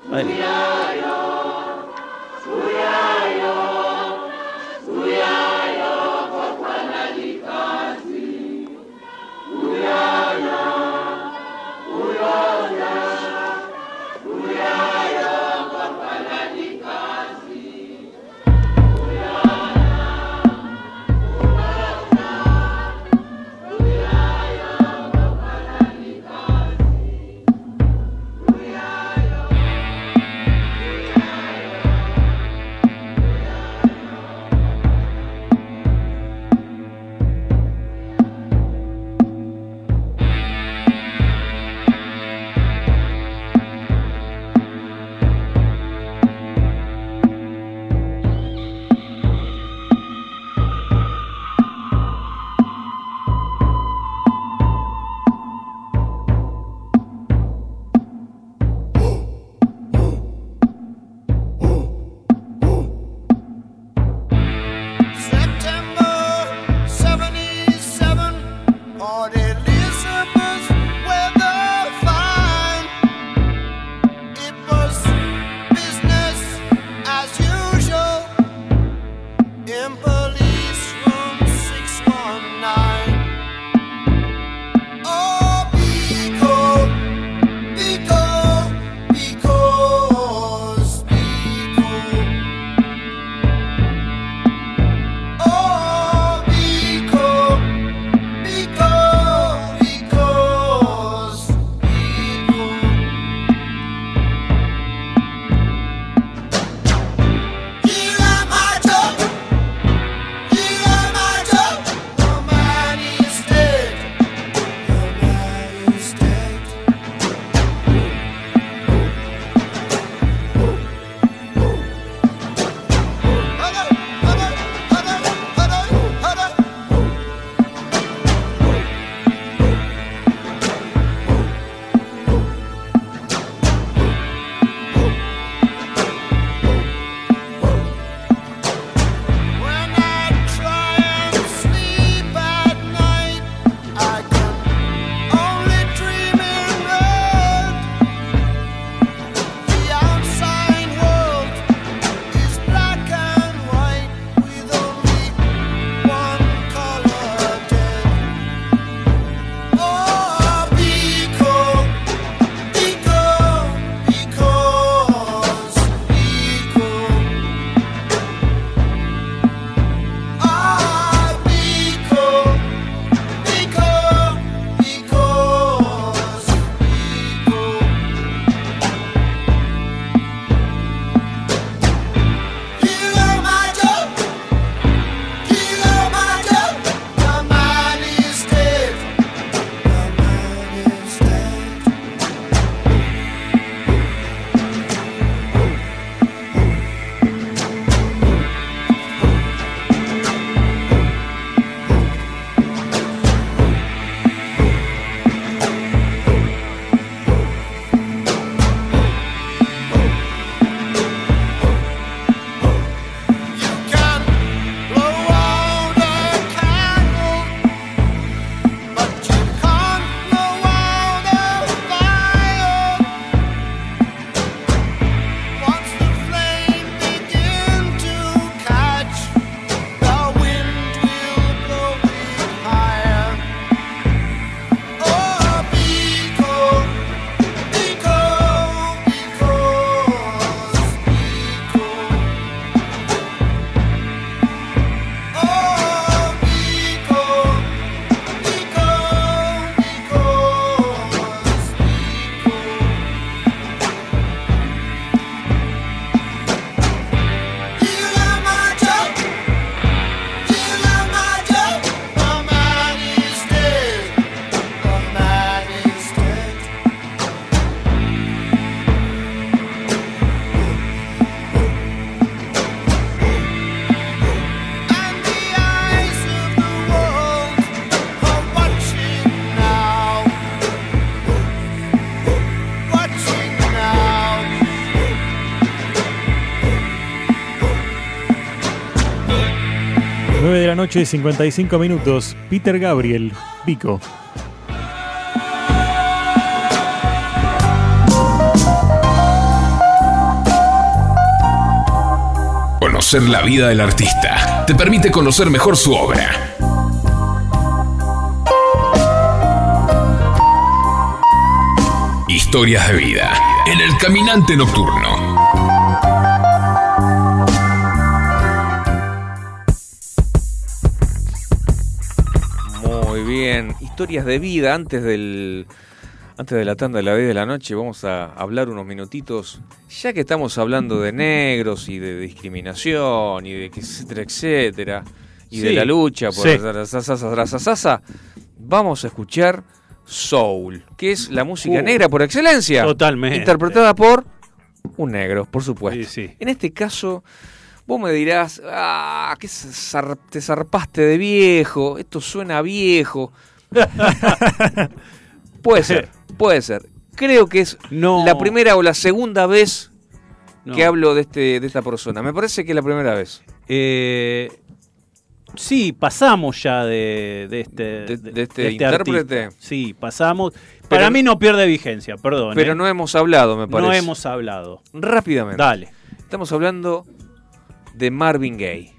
S5: Noche, 55 minutos. Peter Gabriel, Pico.
S9: Conocer la vida del artista te permite conocer mejor su obra. Historias de vida en el caminante nocturno.
S3: Historias de vida antes del antes de la tanda de la 10 de la noche vamos a hablar unos minutitos, ya que estamos hablando de negros y de discriminación y de etcétera, etcétera, y de la lucha por
S4: sí.
S3: la sasa, vamos a escuchar Soul, que es la música
S4: Uh,
S3: negra por excelencia,
S4: totalmente.
S3: interpretada por un negro, por supuesto.
S4: Sí.
S3: En este caso, vos me dirás, ah, que te zarpaste de viejo, esto suena viejo. <laughs> puede ser, puede ser. Creo que es
S4: No.
S3: la primera o la segunda vez
S4: No.
S3: que hablo de, este, de esta persona. Me parece que es la primera vez.
S4: Eh, sí, pasamos ya de, de este,
S3: De- de este
S4: artista.
S3: intérprete.
S4: Sí, pasamos. Para mí no pierde vigencia, perdón.
S3: Pero
S4: ¿eh?
S3: no hemos hablado, me parece.
S4: No hemos hablado.
S3: Rápidamente.
S4: Dale,
S3: Estamos hablando de Marvin Gaye.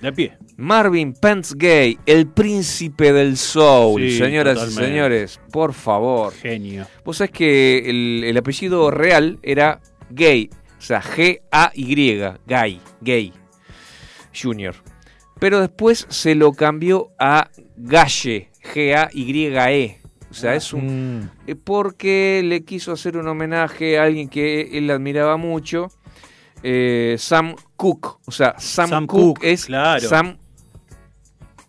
S4: De pie.
S3: Marvin Pence Gay, el príncipe del soul.
S4: Sí,
S3: Señoras y señores, por favor.
S4: Genio.
S3: Vos sabés que el, el apellido real era Gay, o sea, G-A-Y, Gay, Gay Junior. Pero después se lo cambió a Galle, G-A-Y-E. O sea, es un.
S5: Mm,
S3: eh, Porque le quiso hacer un homenaje a alguien que él admiraba mucho, eh, Sam Cooke. O sea, Sam, Cooke, es
S4: claro.
S3: Sam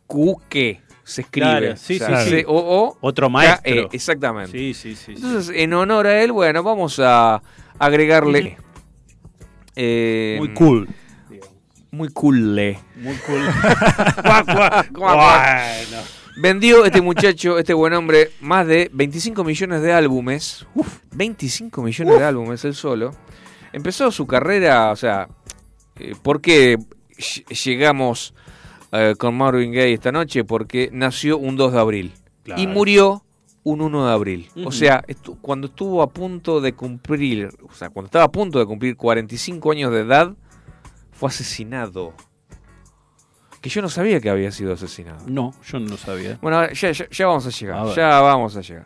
S3: Cooke. Se escribe.
S4: Claro, sí,
S3: o sea,
S5: sí, sí.
S3: C-O-O.
S4: Otro
S3: K-E,
S4: maestro.
S3: exactamente.
S4: Sí, sí, sí. sí.
S3: Entonces, en honor a él, bueno, vamos a agregarle. eh,
S4: Muy cool.
S3: Muy cool.
S4: Muy cool. <laughs>
S3: Bueno. Vendió este muchacho, este buen hombre, más de 25 millones de álbumes. Uf, 25 millones de álbumes él solo. Empezó su carrera, o sea, eh, ¿por qué ll- llegamos eh, con Marvin Gaye esta noche? Porque nació un 2 de abril
S4: Claro.
S3: y murió un 1 de abril. O sea, estu- cuando estuvo a punto de cumplir, o sea, cuando estaba a punto de cumplir 45 años de edad, fue asesinado. Que yo no sabía que había sido asesinado.
S4: No, yo no lo sabía.
S3: Bueno, ya, ya- ya vamos a llegar.
S4: A
S3: ya vamos a llegar.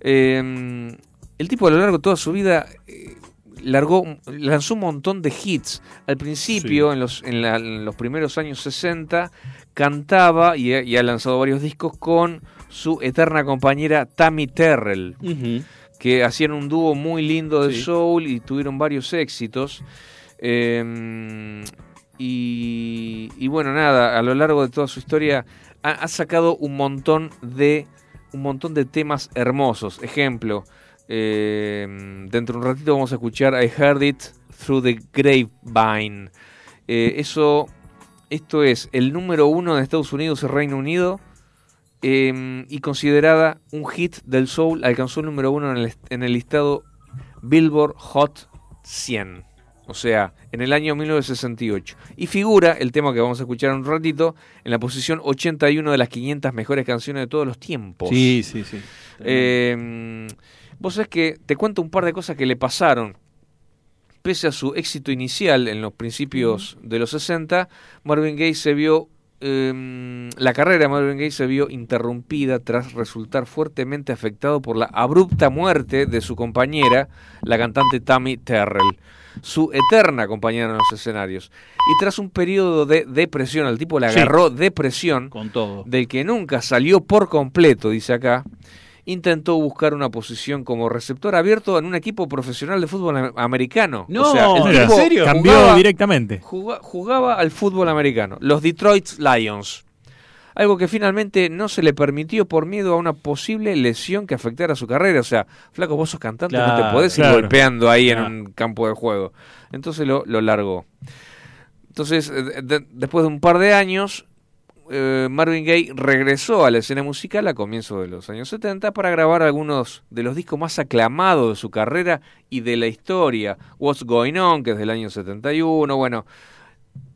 S3: Eh, el tipo a lo largo de toda su vida eh, largó, lanzó un montón de hits. Al principio,
S4: Sí.
S3: en, los, en, la- en los primeros años 60, cantaba y, ha- y ha lanzado varios discos con su eterna compañera Tammy Terrell que hacían un dúo muy lindo de
S4: Sí.
S3: soul y tuvieron varios éxitos. Eh, y, y bueno, nada, a lo largo de toda su historia ha, ha sacado un montón de un montón de temas hermosos. Ejemplo, eh, dentro de un ratito vamos a escuchar I Heard It Through the Grapevine. Eh, eso, esto es el número uno de Estados Unidos y Reino Unido eh, y considerada un hit del soul, alcanzó el número uno en el, en el listado Billboard Hot 100. O sea, en el año 1968. Y figura, el tema que vamos a escuchar en un ratito, en la posición 81 de las 500 mejores canciones de todos los tiempos.
S4: Sí, sí, sí.
S3: Eh, vos sabés que te cuento un par de cosas que le pasaron. Pese a su éxito inicial en los principios de los 60, Marvin Gaye se vio. eh, la carrera de Marvin Gaye se vio interrumpida tras resultar fuertemente afectado por la abrupta muerte de su compañera, la cantante Tammy Terrell, su eterna compañera en los escenarios. Y tras un periodo de depresión, al tipo le
S4: Sí.
S3: agarró depresión,
S4: Con todo.
S3: del que nunca salió por completo, dice acá, intentó buscar una posición como receptor abierto en un equipo profesional de fútbol am- americano.
S4: No,
S3: o sea, el
S4: ¿en
S3: tipo
S4: serio?
S5: Cambió
S3: jugaba,
S5: directamente.
S3: juga- jugaba al fútbol americano, los Detroit Lions. Algo que finalmente no se le permitió por miedo a una posible lesión que afectara su carrera. O sea, flaco, vos sos cantante, no te
S4: Claro,
S3: podés ir
S5: claro.
S3: golpeando ahí
S4: Claro.
S3: en un campo de juego. Entonces lo, lo largó. Entonces, de- de- después de un par de años, eh, Marvin Gaye regresó a la escena musical a comienzos de los años 70 para grabar algunos de los discos más aclamados de su carrera y de la historia. What's Going On, que es del año 71. Bueno,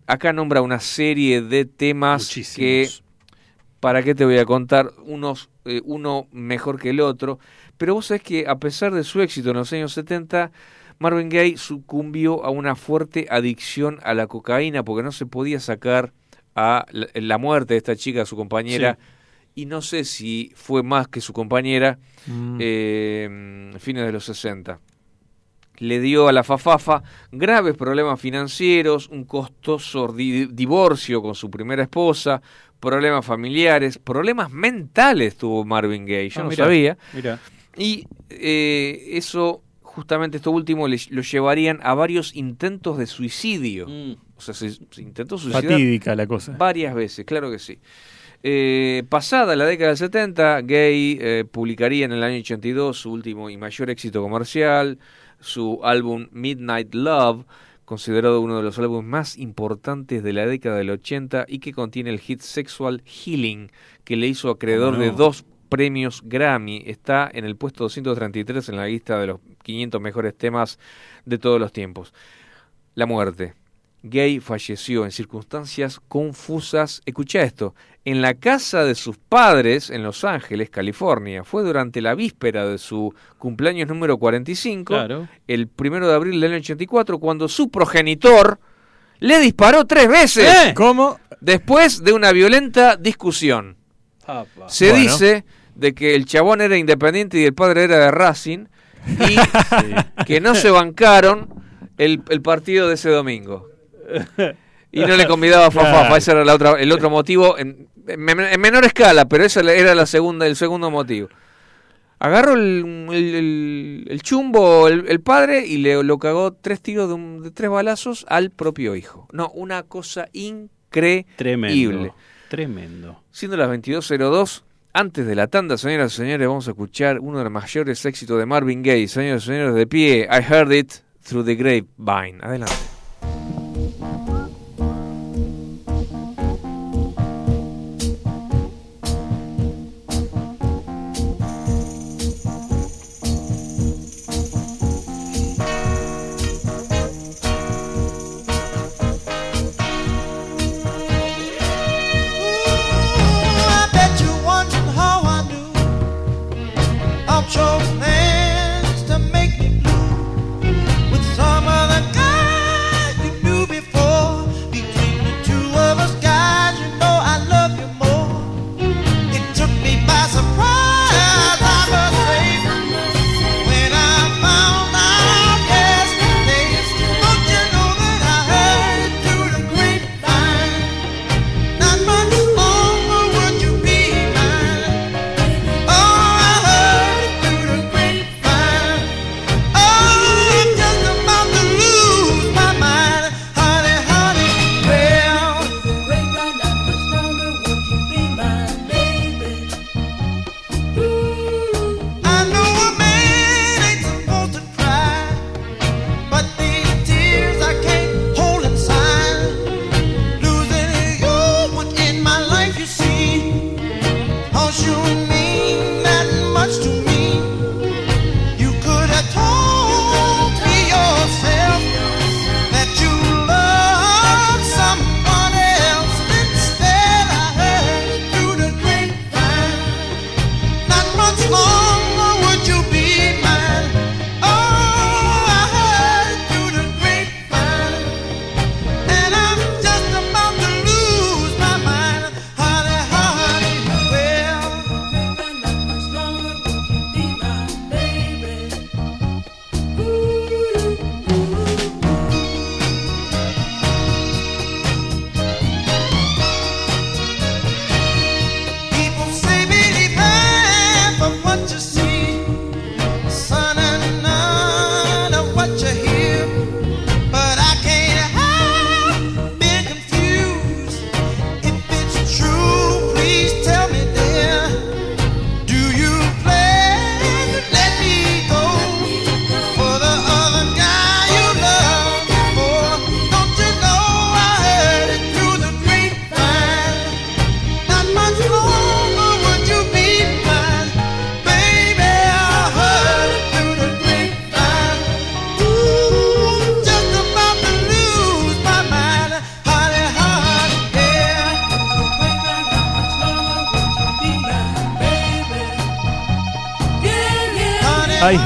S3: acá nombra una serie de temas que. ¿para qué te voy a contar? Unos, eh, uno mejor que el otro. Pero vos sabés que a pesar de su éxito en los años 70, Marvin Gaye sucumbió a una fuerte adicción a la cocaína porque no se podía sacar a la, la muerte de esta chica, su compañera. Y no sé si fue más que su compañera,
S5: Mm.
S3: eh, fines de los 60 le dio a la Fafafa graves problemas financieros, un costoso di- divorcio con su primera esposa, problemas familiares, problemas mentales tuvo Marvin Gaye, yo
S4: Ah,
S3: no
S4: mirá,
S3: sabía.
S4: mirá.
S3: Y eh, eso, justamente esto último, le- lo llevarían a varios intentos de suicidio.
S4: Mm.
S3: O sea, se, se intentó suicidar
S5: Fatídica la cosa.
S3: Varias veces, claro que sí. Eh, pasada la década del 70, Gay eh, publicaría en el año 82 su último y mayor éxito comercial, su álbum Midnight Love, considerado uno de los álbumes más importantes de la década del 80 y que contiene el hit Sexual Healing, que le hizo acreedor
S4: ¿Cómo no?
S3: de dos premios Grammy. Está en el puesto 233 en la lista de los 500 mejores temas de todos los tiempos. La muerte. Gay falleció en circunstancias confusas. Escucha esto. En la casa de sus padres en Los Ángeles, California. Fue durante la víspera de su cumpleaños número 45,
S4: Claro.
S3: el primero de abril del año 84, cuando su progenitor le disparó tres veces
S4: ¡Eh!
S5: ¿Cómo?
S3: después de una violenta discusión.
S4: Apa.
S3: Se
S5: Bueno.
S3: dice de que el chabón era independiente y el padre era de Racing y <laughs> que no se bancaron el, el partido de ese domingo. <laughs> Y no le convidaba a Fafafa,
S5: Claro.
S3: ese era la otra, el otro motivo, en, en men- en menor escala, pero ese era la segunda, el segundo motivo. Agarró el, el- el- el chumbo el, el padre y le lo cagó tres tiros de, un- de tres balazos al propio hijo. No, una cosa increíble.
S4: Tremendo. Tremendo.
S3: Siendo las 22.02, antes de la tanda, señoras y señores, vamos a escuchar uno de los mayores éxitos de Marvin Gaye. Señoras y señores, de pie, I Heard It Through the Grapevine. Adelante.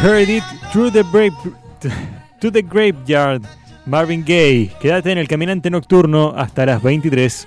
S5: Heard it through the to the graveyard. Marvin Gaye. Quédate en el caminante nocturno hasta las 23.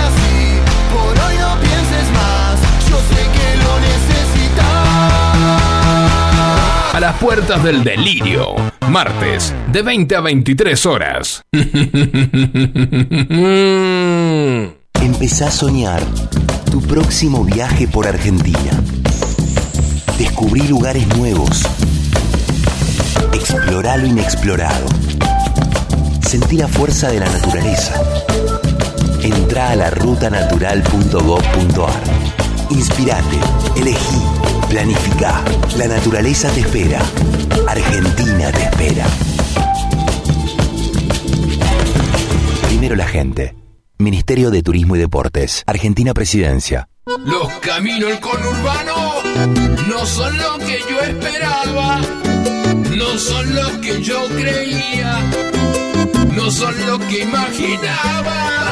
S1: A las puertas del delirio, martes, de 20 a 23 horas. <laughs>
S10: Empezá a soñar tu próximo viaje por Argentina. Descubrí lugares nuevos. Explorá lo inexplorado. Sentí la fuerza de la naturaleza. Entrá a la rutanatural.gov.ar. Inspirate, elegí, planificá. La naturaleza te espera. Argentina te espera. Primero la gente. Ministerio de Turismo y Deportes. Argentina Presidencia.
S1: Los caminos conurbano no son lo que yo esperaba, no son lo que yo creía, no son lo que imaginaba.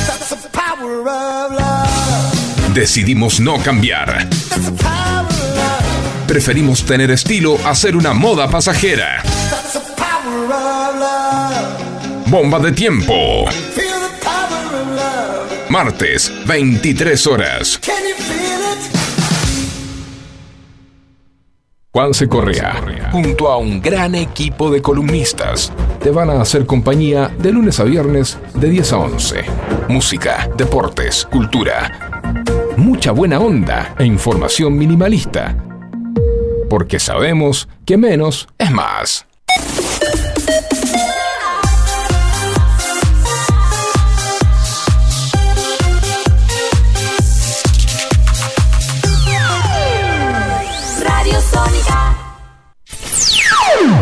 S1: Decidimos no cambiar. Preferimos tener estilo a ser una moda pasajera. Bomba de tiempo. Martes, 23 horas. Juanse Correa, junto a un gran equipo de columnistas, te van a hacer compañía de lunes a viernes de 10 a 11. Música, deportes, cultura, mucha buena onda e información minimalista. Porque sabemos que menos es más.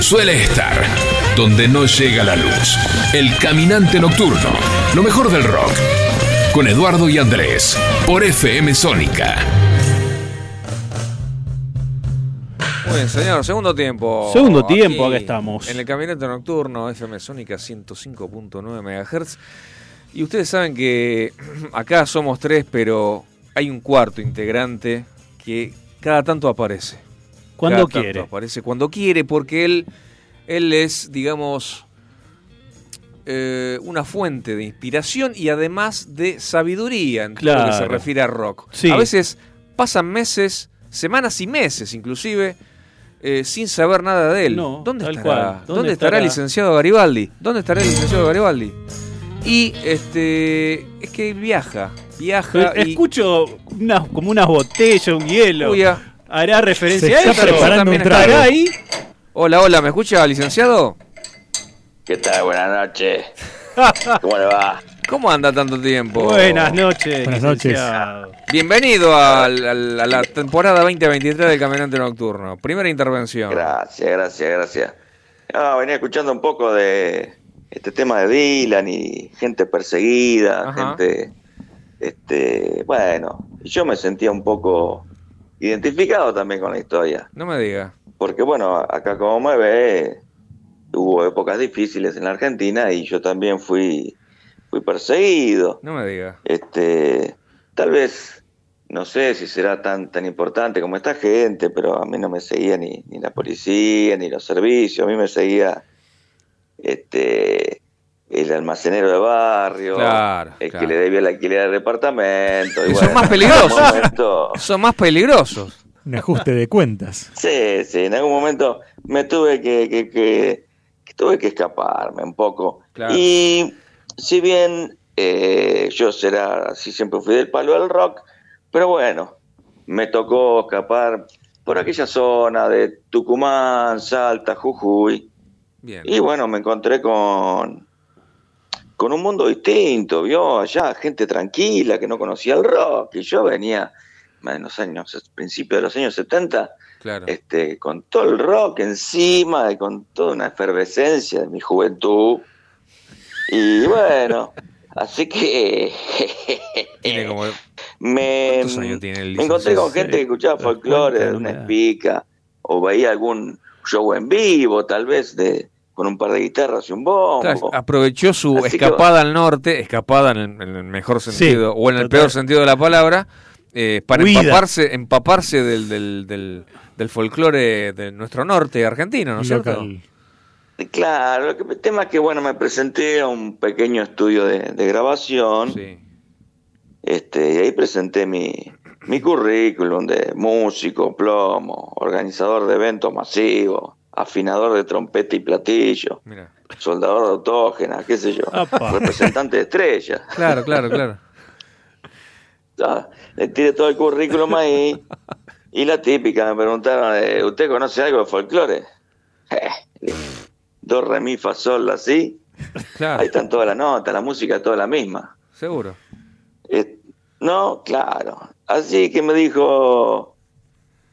S1: Suele estar donde no llega la luz. El caminante nocturno. Lo mejor del rock. Con Eduardo y Andrés. Por FM Sónica.
S3: Muy bien, señor, segundo tiempo.
S4: Segundo tiempo, acá estamos.
S3: En el Caminante Nocturno, FM Sónica 105.9 MHz. Y ustedes saben que <clears throat> acá somos tres, pero hay un cuarto integrante que cada tanto aparece.
S4: Cuando
S3: Cada
S4: quiere.
S3: Aparece cuando quiere, porque él, él es, digamos, eh, una fuente de inspiración y además de sabiduría en lo que se refiere a rock.
S4: Sí.
S3: A veces pasan meses, semanas y meses inclusive, eh, sin saber nada de él.
S4: No,
S3: ¿Dónde, estará? ¿Dónde,
S4: ¿Dónde
S3: estará el licenciado Garibaldi? ¿Dónde estará el licenciado Garibaldi? Y este es que viaja, viaja y
S4: Escucho unas, como unas botellas, un hielo.
S3: Ah.
S4: ¿Hará referencia
S5: Se
S4: a eso?
S5: preparando
S3: También
S5: un trago.
S4: ¿Estará ahí?
S3: Hola, hola, ¿me escucha, licenciado?
S11: ¿Qué tal? Buenas noches. <laughs> ¿Cómo le va?
S3: ¿Cómo anda tanto tiempo?
S4: Buenas noches.
S5: Buenas noches.
S4: licenciado.
S3: Bienvenido a la temporada 2023 del Caminante Nocturno. Primera intervención.
S11: Gracias, gracias, gracias. Ah, venía escuchando un poco de este tema de Dylan y gente perseguida,
S3: Ajá.
S11: gente, este, bueno, yo me sentía un poco identificado también con la historia,
S3: No me diga.
S11: porque bueno, acá como me ve, hubo épocas difíciles en la Argentina y yo también fui, fui perseguido.
S3: No me diga.
S11: Este, tal vez, no sé si será tan, tan importante como esta gente, pero a mí no me seguía ni, ni la policía, ni los servicios, a mí me seguía este el almacenero de barrio,
S3: Claro,
S11: el
S3: claro.
S11: que le debía el alquiler del departamento.
S3: Y
S11: y
S3: son más peligrosos.
S11: momento- <laughs>
S3: Son más peligrosos.
S5: Un ajuste de cuentas.
S11: Sí, sí, en algún momento me tuve que, que, que- que tuve que escaparme un poco.
S3: Claro.
S11: Y si bien eh, yo será, así siempre fui del palo del rock, pero bueno, me tocó escapar por aquella zona de Tucumán, Salta, Jujuy.
S3: Bien.
S11: Y bueno, me encontré con, con un mundo distinto, vio allá gente tranquila que no conocía el rock. Y yo venía en los años, principios de los años 70,
S3: Claro.
S11: este, con todo el rock encima y con toda una efervescencia de mi juventud. Y bueno, así que <laughs>
S3: Tiene como.
S11: me,
S3: ¿Cuántos años tiene el
S11: me encontré con gente que escuchaba folclore de <laughs> una espica o veía algún show en vivo, tal vez de con un par de guitarras y un bombo.
S3: Claro, aprovechó su
S11: Así que-
S3: escapada al norte, escapada en el, en el mejor sentido, o en el
S4: total.
S3: peor sentido de la palabra, eh, para
S4: Huida.
S3: empaparse, empaparse del, del, del, del folclore de nuestro norte argentino, ¿no es cierto?
S11: Claro, lo que, el tema es que bueno, me presenté a un pequeño estudio de, de grabación.
S3: Sí.
S11: Este, y ahí presenté mi, mi currículum de músico, plomo, organizador de eventos masivos, afinador de trompeta y platillo, soldador de autógena, qué sé yo, representante de estrella. <laughs>
S3: Claro, claro, claro.
S11: Ah, Le tiré todo el currículum ahí y la típica, me preguntaron, eh, ¿usted conoce algo de folclore? <laughs> Eh, do, re, mi, fa, sol.
S3: Claro,
S11: Ahí están todas las notas, la música es toda la misma.
S3: seguro.
S11: Eh, no, claro. Así que me dijo,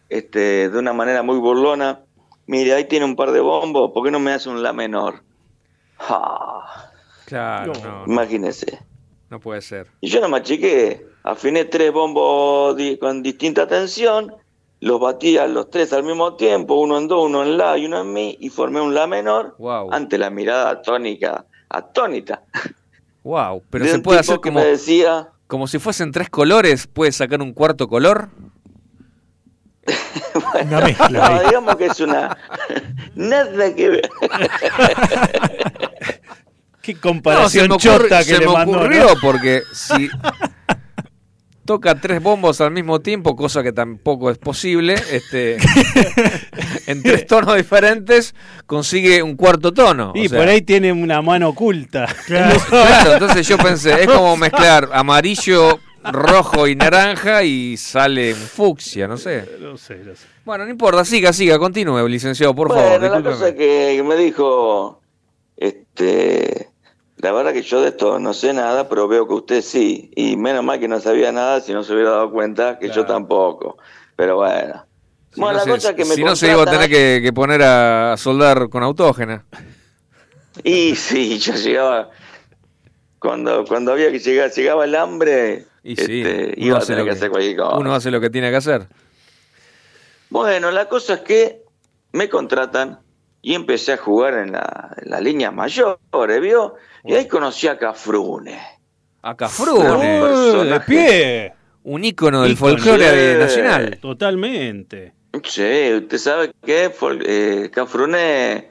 S11: este, de una manera muy burlona, mire, ahí tiene un par de bombos, ¿por qué no me hace un la menor? Ah,
S3: Claro,
S4: No.
S11: imagínese.
S3: no puede ser.
S11: Y yo no me achiqué, afiné tres bombos di- con distinta tensión, los batí a los tres al mismo tiempo, uno en do, uno en la y uno en mi, y formé un la menor
S3: Wow.
S11: ante la mirada atónica, atónita.
S3: Wow, pero
S11: de
S3: se puede hacer como,
S11: decía,
S3: como si fuesen tres colores, puede sacar un cuarto color.
S5: Una mezcla
S11: no, digamos que es una... nada que ver. <laughs>
S4: Qué
S3: No, se
S4: comparación
S3: ocurri-
S4: chota que
S3: se
S4: le
S3: me
S4: mandó. ¿no?
S3: ocurrió porque si <laughs> toca tres bombos al mismo tiempo, cosa que tampoco es posible, este, <laughs> en tres tonos diferentes consigue un cuarto tono.
S4: Y
S3: o sea,
S4: por ahí tiene una mano oculta.
S5: Claro.
S3: Claro, entonces yo pensé, es como mezclar amarillo, rojo y naranja y sale un fucsia, no sé.
S4: No sé, no sé.
S3: Bueno, no importa, siga, siga, continúe, licenciado, por
S11: bueno,
S3: favor.
S11: la cosa que, que me dijo, este, la verdad que yo de esto no sé nada, pero veo que usted sí, y menos mal que no sabía nada si no se hubiera dado cuenta que yo tampoco. Pero bueno.
S3: Si
S11: bueno,
S3: no
S11: la
S3: se-
S11: cosa que me
S3: si no se iba a tener que, que poner a soldar con autógena.
S11: Y sí, yo llegaba, cuando, cuando había que llegar, llegaba el hambre,
S3: Y sí,
S11: este,
S3: uno
S11: iba a
S3: hace
S11: tener
S3: lo
S11: que
S3: que-
S11: hacer cualquier cosa.
S3: Uno hace lo que tiene que hacer.
S11: Bueno, la cosa es que me contratan y empecé a jugar en la, en las líneas mayores, ¿vio? Y ahí conocí a Cafrune.
S3: A Cafrune,
S11: Un
S4: ¡Eh, de
S11: personaje.
S4: pie!
S3: un ícono del folclore
S11: Sí.
S3: nacional.
S4: Totalmente.
S11: Sí, usted sabe que eh, Cafrune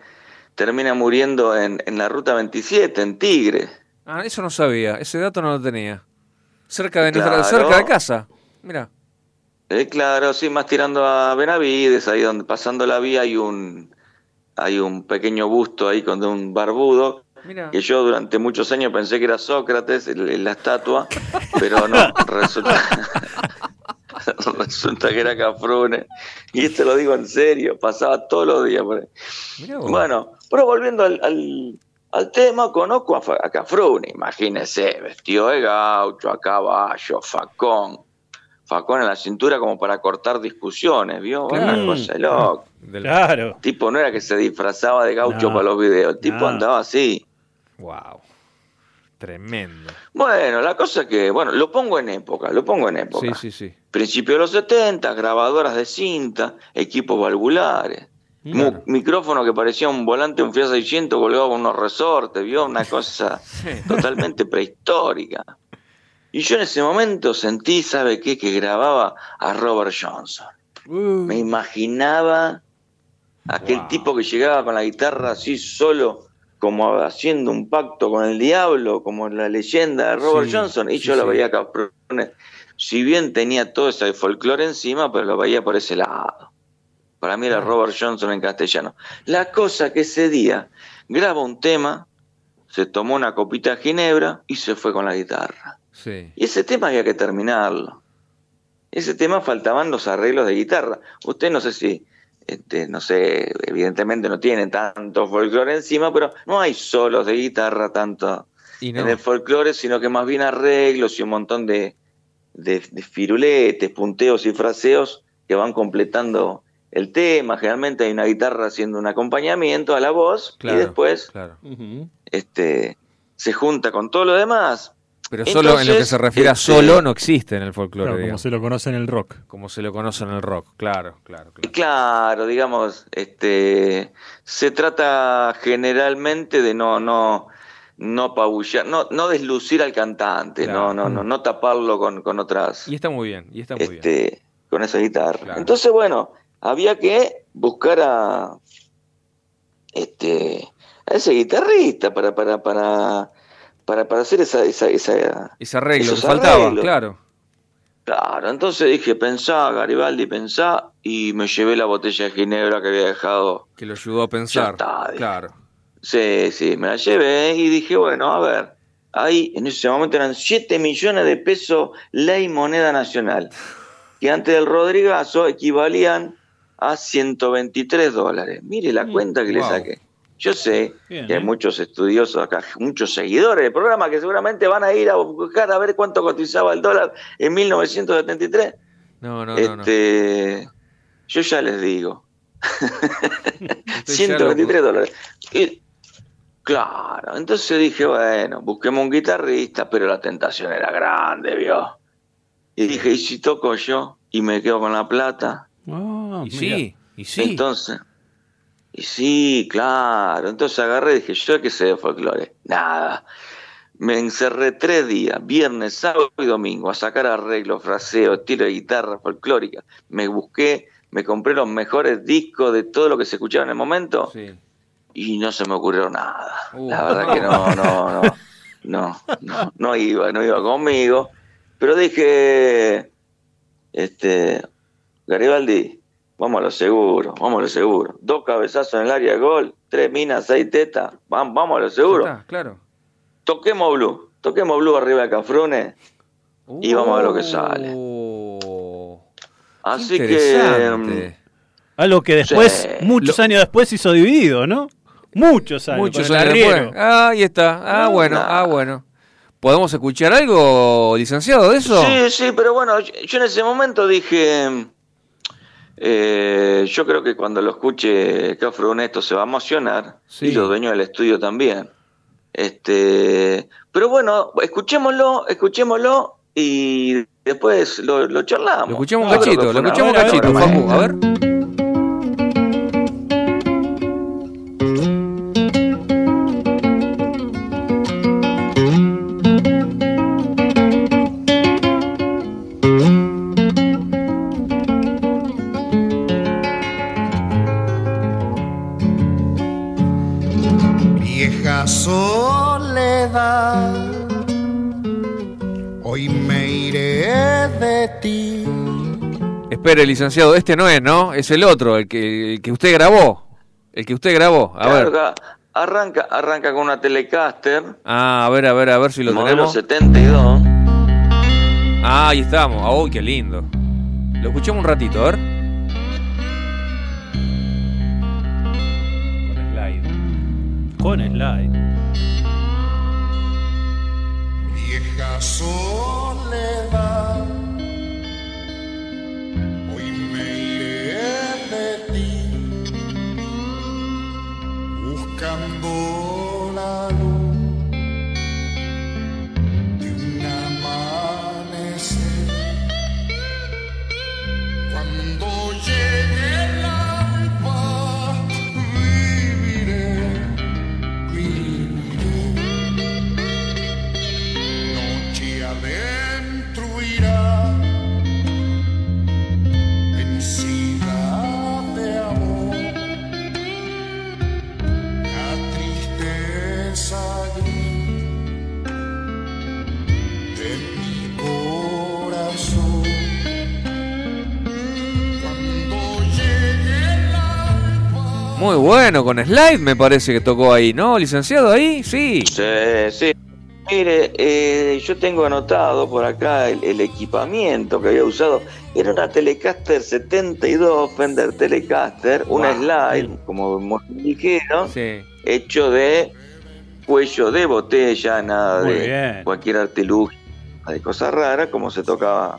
S11: termina muriendo en, en la ruta 27, en Tigre.
S3: Ah, eso no sabía, ese dato no lo tenía. Cerca de, nuestra- cerca de casa. Mira.
S11: Eh, claro, sí, más tirando a Benavides, ahí donde pasando la vía hay un hay un pequeño busto ahí con un barbudo
S3: Mira.
S11: que yo durante muchos años pensé que era Sócrates, la estatua, pero no, <laughs> resulta, <laughs> resulta que era Cafrune. Y esto lo digo en serio, pasaba todos los días por ahí.
S3: Mirá.
S11: Bueno, pero volviendo al, al, al tema, conozco a, a Cafrune, imagínese, vestido de gaucho, a caballo, facón. Facón en la cintura como para cortar discusiones, ¿vio?
S4: Claro.
S11: Una cosa loco.
S3: Del-
S4: Claro.
S11: El tipo no era que se disfrazaba de gaucho
S4: No.
S11: para los videos, el tipo
S4: No.
S11: andaba así.
S3: Wow. Tremendo.
S11: Bueno, la cosa es que, bueno, lo pongo en época, lo pongo en época.
S3: Sí, sí, sí.
S11: Principio de los 70, grabadoras de cinta, equipos valvulares, mu- micrófono que parecía un volante, un Fiat 600 colgado con unos resortes, vio una <laughs> cosa totalmente prehistórica. Y yo en ese momento sentí, ¿sabe qué? Que grababa a Robert Johnson. Me imaginaba aquel tipo que llegaba con la guitarra así solo, como haciendo un pacto con el diablo, como la leyenda de Robert
S3: Sí,
S11: Johnson, y
S3: sí,
S11: yo lo veía Caprone. Si bien tenía todo ese folclore encima, pero lo veía por ese lado. Para mí era Robert Johnson en castellano. La cosa que ese día graba un tema, se tomó una copita de ginebra y se fue con la guitarra.
S3: Sí.
S11: Y ese tema había que terminarlo. Ese tema faltaban los arreglos de guitarra. Usted no sé si, este, no sé, evidentemente no tiene tanto folclore encima, pero no hay solos de guitarra tanto
S3: Y no.
S11: en el folclore, sino que más bien arreglos y un montón de, de, de firuletes, punteos y fraseos que van completando el tema. Generalmente hay una guitarra haciendo un acompañamiento a la voz
S3: Claro,
S11: y después
S3: Claro.
S11: este, se junta con todo lo demás.
S3: Pero solo en lo que se refiere a
S11: este,
S3: solo no existe en el folclore.
S5: Claro, como se lo conoce en el rock.
S3: Como se lo conoce en el rock. Claro, claro, claro.
S11: Claro, digamos, este, se trata generalmente de no, no, no apabullar, no, no deslucir al cantante,
S3: Claro.
S11: no, no, no, no taparlo con, con otras,
S3: Y está muy bien, y está muy bien.
S11: este, con esa guitarra.
S3: Claro.
S11: Entonces, bueno, había que buscar a, este, a ese guitarrista para, para, para, para, para hacer esa, esa, esa,
S3: Ese arreglo que faltaba,
S11: arreglos.
S3: claro.
S11: Claro, entonces dije, pensá, Garibaldi, pensá, y me llevé la botella de ginebra que había dejado.
S3: Que lo ayudó a pensar.
S11: está,
S3: claro.
S11: Sí, sí, me la llevé y dije, bueno, a ver, ahí en ese momento eran 7 millones de pesos ley moneda nacional, que antes del Rodrigazo equivalían a 123 dólares. Mire la cuenta que le saqué. Yo sé
S4: Bien,
S11: que hay
S4: ¿eh?
S11: muchos estudiosos acá, muchos seguidores del programa que seguramente van a ir a buscar a ver cuánto cotizaba el dólar en 1973.
S3: No, no, no. no.
S11: este, Yo ya les digo.
S3: Estoy ya
S11: 123
S3: loco.
S11: dólares. Y- claro, entonces dije, bueno, busquemos un guitarrista, pero la tentación era grande, ¿vio? Y dije, ¿y si toco yo y me quedo con la plata?
S4: Ah,
S3: Y
S4: mira.
S3: sí, y sí.
S11: Entonces, y sí, claro. Entonces agarré y dije, ¿yo qué sé de folclore? Nada. Me encerré tres días, viernes, sábado y domingo, a sacar arreglos, fraseos, estilo de guitarra folclórica. Me busqué, me compré los mejores discos de todo lo que se escuchaba en el momento
S3: Sí.
S11: y no se me ocurrió nada.
S3: Uh.
S11: La verdad que no, no, no, no, no, no iba, no iba conmigo. Pero dije, este, Garibaldi, vamos a lo seguro, vamos a lo seguro. Dos cabezazos en el área de gol, tres minas, seis tetas, vamos, vamos a lo seguro.
S3: está, claro.
S11: Toquemos blue, toquemos blue arriba de Cafrune y vamos a ver lo que sale.
S3: Oh,
S11: Así que...
S3: interesante.
S4: Algo que después,
S11: Sí.
S4: muchos años después, hizo dividido, ¿no? Muchos años.
S3: Muchos años después. Ah, ahí está. Ah,
S11: No,
S3: bueno,
S11: nada.
S3: ah, bueno. ¿Podemos escuchar algo, licenciado, de eso?
S11: Sí, sí, pero bueno, yo en ese momento dije, eh, yo creo que cuando lo escuche Cafro Honesto se va a emocionar
S3: Sí.
S11: y los dueños del estudio también. Este, pero bueno, escuchémoslo, escuchémoslo y después lo, lo charlamos.
S3: Lo
S11: que
S3: cachito, lo
S11: buena
S3: cachito. Facu. A ver. Espere, licenciado, este no es, ¿no? Es el otro, el que, el que usted grabó. El que usted grabó. A
S11: Claro,
S3: ver.
S11: acá arranca, arranca con una Telecaster,
S3: Ah, a ver, a ver, a ver si lo
S11: modelo
S3: tenemos.
S11: 72.
S3: Ah, ahí estamos. Uy, qué lindo. Lo escuchamos un ratito, a ver. Con slide.
S4: Con slide.
S12: Vieja
S3: Muy bueno, con slide me parece que tocó ahí, ¿no, licenciado? Ahí, sí.
S11: Sí, sí. Mire, eh, yo tengo anotado por acá el, el equipamiento que había usado. Era una Telecaster 72, Fender Telecaster, una slide, como dijeron,
S3: Sí.
S11: hecho de cuello de botella, nada
S4: Muy
S11: de
S4: bien.
S11: cualquier artilugio, nada de cosas raras, como se tocaba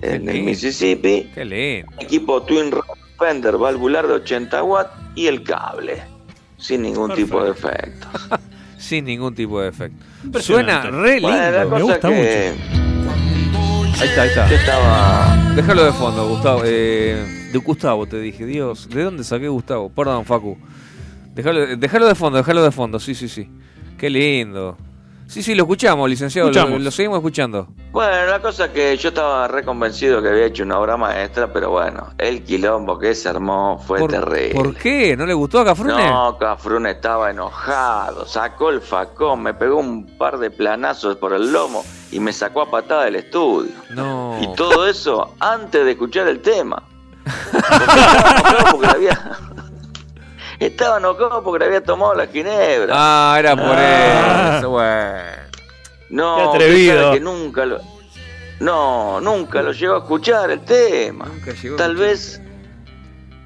S11: en el
S3: lindo.
S11: Mississippi.
S3: Qué lindo.
S11: Equipo Twin Rod Fender valvular de 80 watts y el cable, sin ningún tipo de efecto. <laughs>
S3: Sin ningún tipo de efecto. Suena re lindo.
S11: Bueno, la
S5: Me gusta
S11: que
S3: Ahí está, ahí está.
S11: yo estaba
S3: Déjalo de fondo, Gustavo. Eh, de Gustavo te dije, Dios. ¿De dónde saqué Gustavo? Perdón, Facu. Déjalo, déjalo de fondo, déjalo de fondo. Sí, sí, sí. Qué lindo. Sí, sí, lo escuchamos, licenciado. Lo,
S4: Escuchamos.
S3: lo seguimos escuchando.
S11: Bueno, la cosa que yo estaba reconvencido que había hecho una obra maestra, pero bueno, el quilombo que se armó fue
S3: ¿Por,
S11: terrible.
S3: ¿Por qué? ¿No le gustó a Cafrune?
S11: No, Cafrune estaba enojado, sacó el facón, me pegó un par de planazos por el lomo y me sacó a patada del estudio.
S3: No.
S11: Y todo eso antes de escuchar el tema. <laughs> Porque había... Estaba enojado porque le había tomado la ginebra.
S3: Ah, era por
S11: Ah.
S3: eso. Bueno.
S11: No,
S4: Qué atrevido.
S11: que nunca lo. No, nunca lo llegó a escuchar el tema.
S3: Nunca llegó a
S11: Tal vez.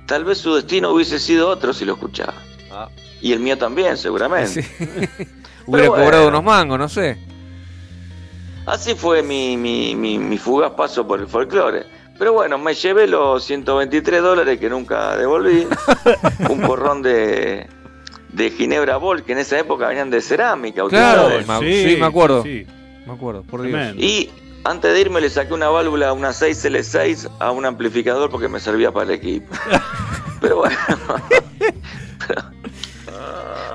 S11: Tal vez su destino hubiese sido otro si lo escuchaba.
S3: Ah.
S11: Y el mío también, seguramente.
S3: Sí. <laughs> <laughs> Hubiera
S11: bueno.
S3: cobrado unos mangos, no sé.
S11: Así fue mi, mi, mi, mi fugaz paso por el folclore. Pero bueno, me llevé los 123 dólares que nunca devolví. <laughs> un porrón de, de Ginebra Ball, que en esa época venían de cerámica.
S3: Claro, sí, me acuerdo.
S4: sí.
S3: Me acuerdo, por Dios.
S11: Y antes de irme le saqué una válvula, una 6L6 a un amplificador porque me servía para el equipo. <laughs> Pero bueno.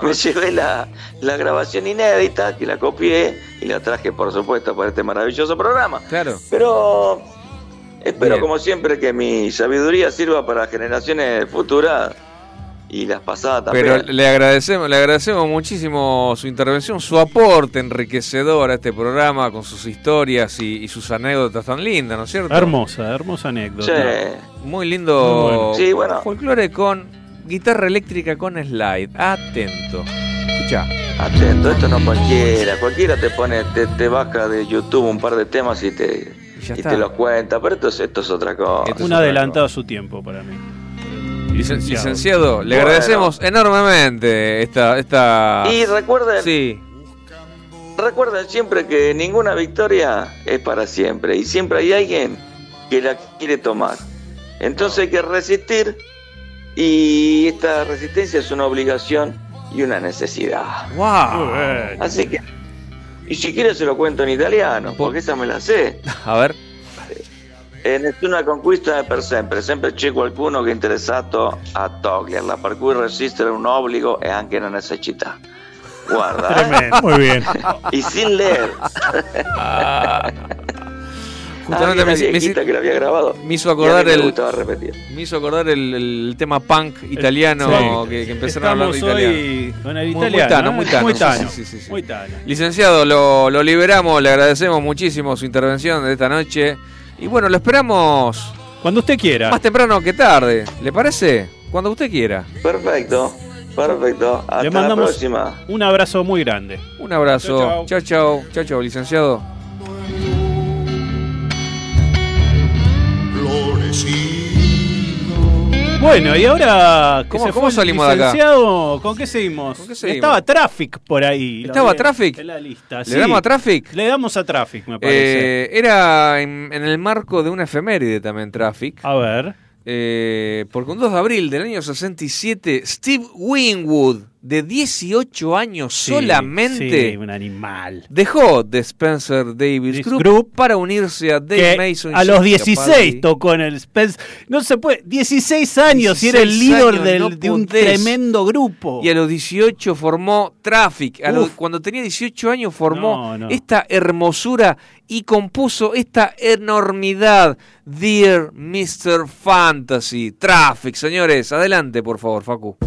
S11: me llevé la, la grabación inédita, que la copié y la traje, por supuesto, para este maravilloso programa.
S3: Claro.
S11: Pero espero,
S3: Bien.
S11: como siempre, que mi sabiduría sirva para generaciones futuras y las pasadas también.
S3: Pero le agradecemos, le agradecemos muchísimo su intervención, su aporte enriquecedor a este programa con sus historias y, y sus anécdotas tan lindas, ¿no es cierto?
S4: Hermosa, hermosa anécdota.
S11: Sí.
S3: Muy lindo.
S4: Muy bueno.
S11: Sí, bueno.
S3: Folclore con guitarra eléctrica con slide. Atento. Escucha.
S11: Atento, esto no cualquiera. Cualquiera te pone, te, te baja de YouTube un par de temas y te,
S3: ya
S11: y
S3: está.
S11: te los cuenta. Pero esto es, esto es otra cosa.
S3: Esto es
S4: Un adelantado a su tiempo para mí.
S3: Licen- Licenciado, le
S11: Bueno.
S3: agradecemos enormemente esta. esta...
S11: Y recuerden,
S3: Sí,
S11: recuerden siempre que ninguna victoria es para siempre. Y siempre hay alguien que la quiere tomar. Entonces hay que resistir. Y esta resistencia es una obligación y una necesidad.
S3: wow.
S11: Así que. Y si quieres se lo cuento en italiano, porque esa me la sé. <laughs>
S3: A ver.
S11: E nessuna conquista per sempre, sempre c'è qualcuno che è interessato a toglierla, per cui resistere è un obbligo e anche una necessità. Guarda, <laughs> eh.
S5: Muy bien. <laughs>
S11: y sin leer.
S3: Justamente
S11: ah,
S3: me,
S11: viejita que lo había grabado.
S3: me hizo acordar
S11: me
S3: el me hizo acordar el, el tema punk italiano
S4: Sí.
S3: que, que empezaron a hablar de italiano.
S4: hoy con el
S3: Muy- muy
S4: italiano.
S3: tano,
S4: ¿eh?
S3: muy tano,
S4: Muy
S3: sí,
S4: tano.
S3: sí, sí, sí.
S4: Muy tano.
S3: Licenciado, lo, lo liberamos, le agradecemos muchísimo su intervención de esta noche. Y bueno, lo esperamos
S4: Cuando usted quiera.
S3: más temprano que tarde. ¿Le parece? Cuando usted quiera.
S11: Perfecto, perfecto. Hasta
S4: Le
S11: la próxima.
S4: un abrazo muy grande.
S3: Un abrazo. Chao, chao. Chao, chao, licenciado.
S4: Bueno, y ahora
S3: ¿Cómo-
S4: se
S3: cómo salimos de acá?
S4: ¿Con qué seguimos?
S3: qué seguimos?
S4: Estaba Traffic por ahí.
S3: ¿Estaba Traffic?
S4: En la lista.
S3: ¿Le
S4: sí.
S3: damos a Traffic?
S4: Le damos a Traffic, me parece.
S3: Eh, era en, en el marco de una efeméride también, Traffic.
S4: a ver.
S3: Eh, porque un 2 de abril del año 67, Steve Winwood, de 18 años
S4: Sí,
S3: solamente,
S4: sí, un animal.
S3: dejó de Spencer Davis
S4: This
S3: Group,
S4: Group,
S3: para unirse a Dave
S4: Que
S3: Mason.
S4: a los
S3: Jessica
S4: 16
S3: Capaldi.
S4: tocó en el Spence. No se puede. 16 años y era el
S3: 16
S4: líder
S3: años,
S4: del-
S3: no
S4: de un tremendo grupo.
S3: Y a los 18 formó Traffic. A cuando tenía 18 años formó
S4: No, no.
S3: esta hermosura y compuso esta enormidad. Dear Mr. Fantasy. Traffic, señores. Adelante, por favor, Facu.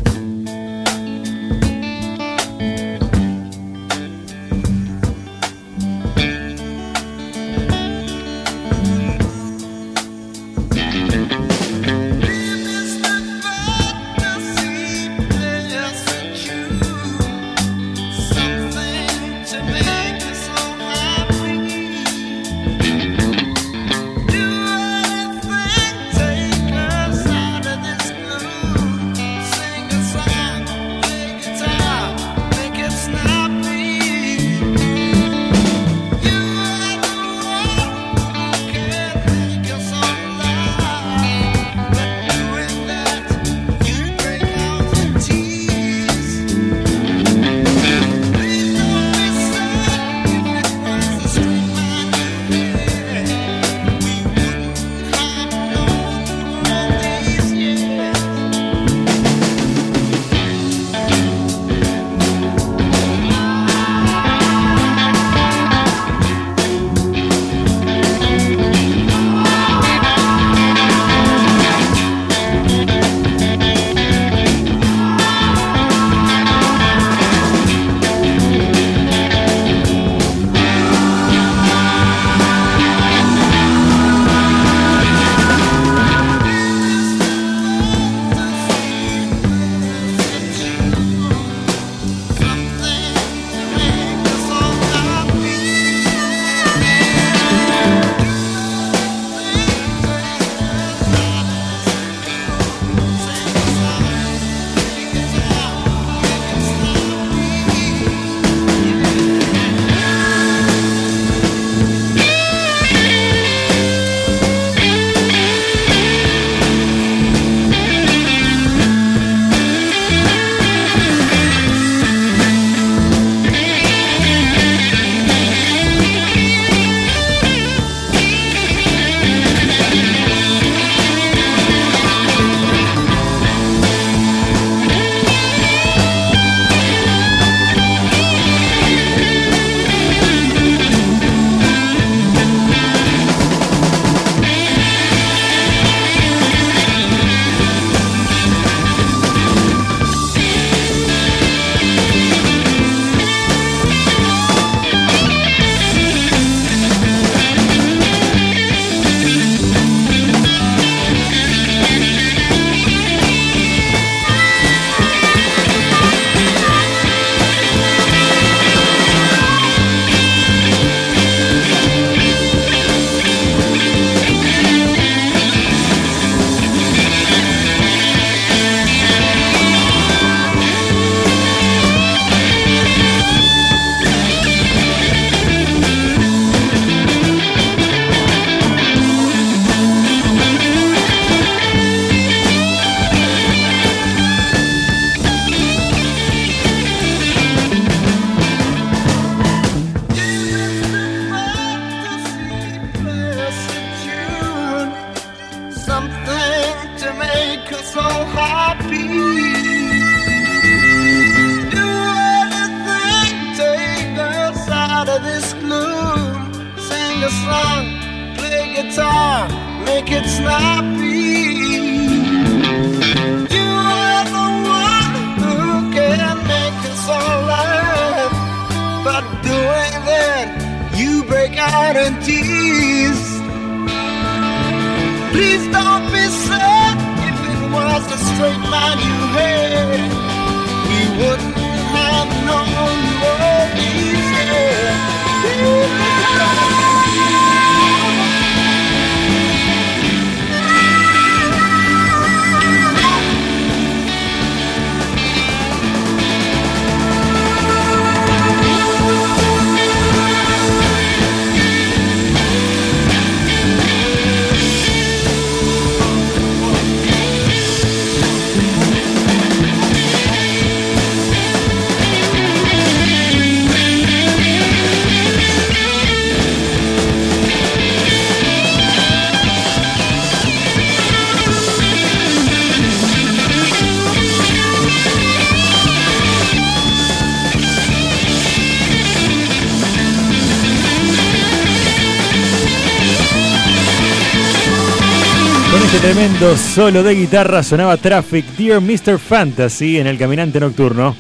S5: Tremendo solo de guitarra sonaba Traffic, Dear Mr. Fantasy en el Caminante Nocturno.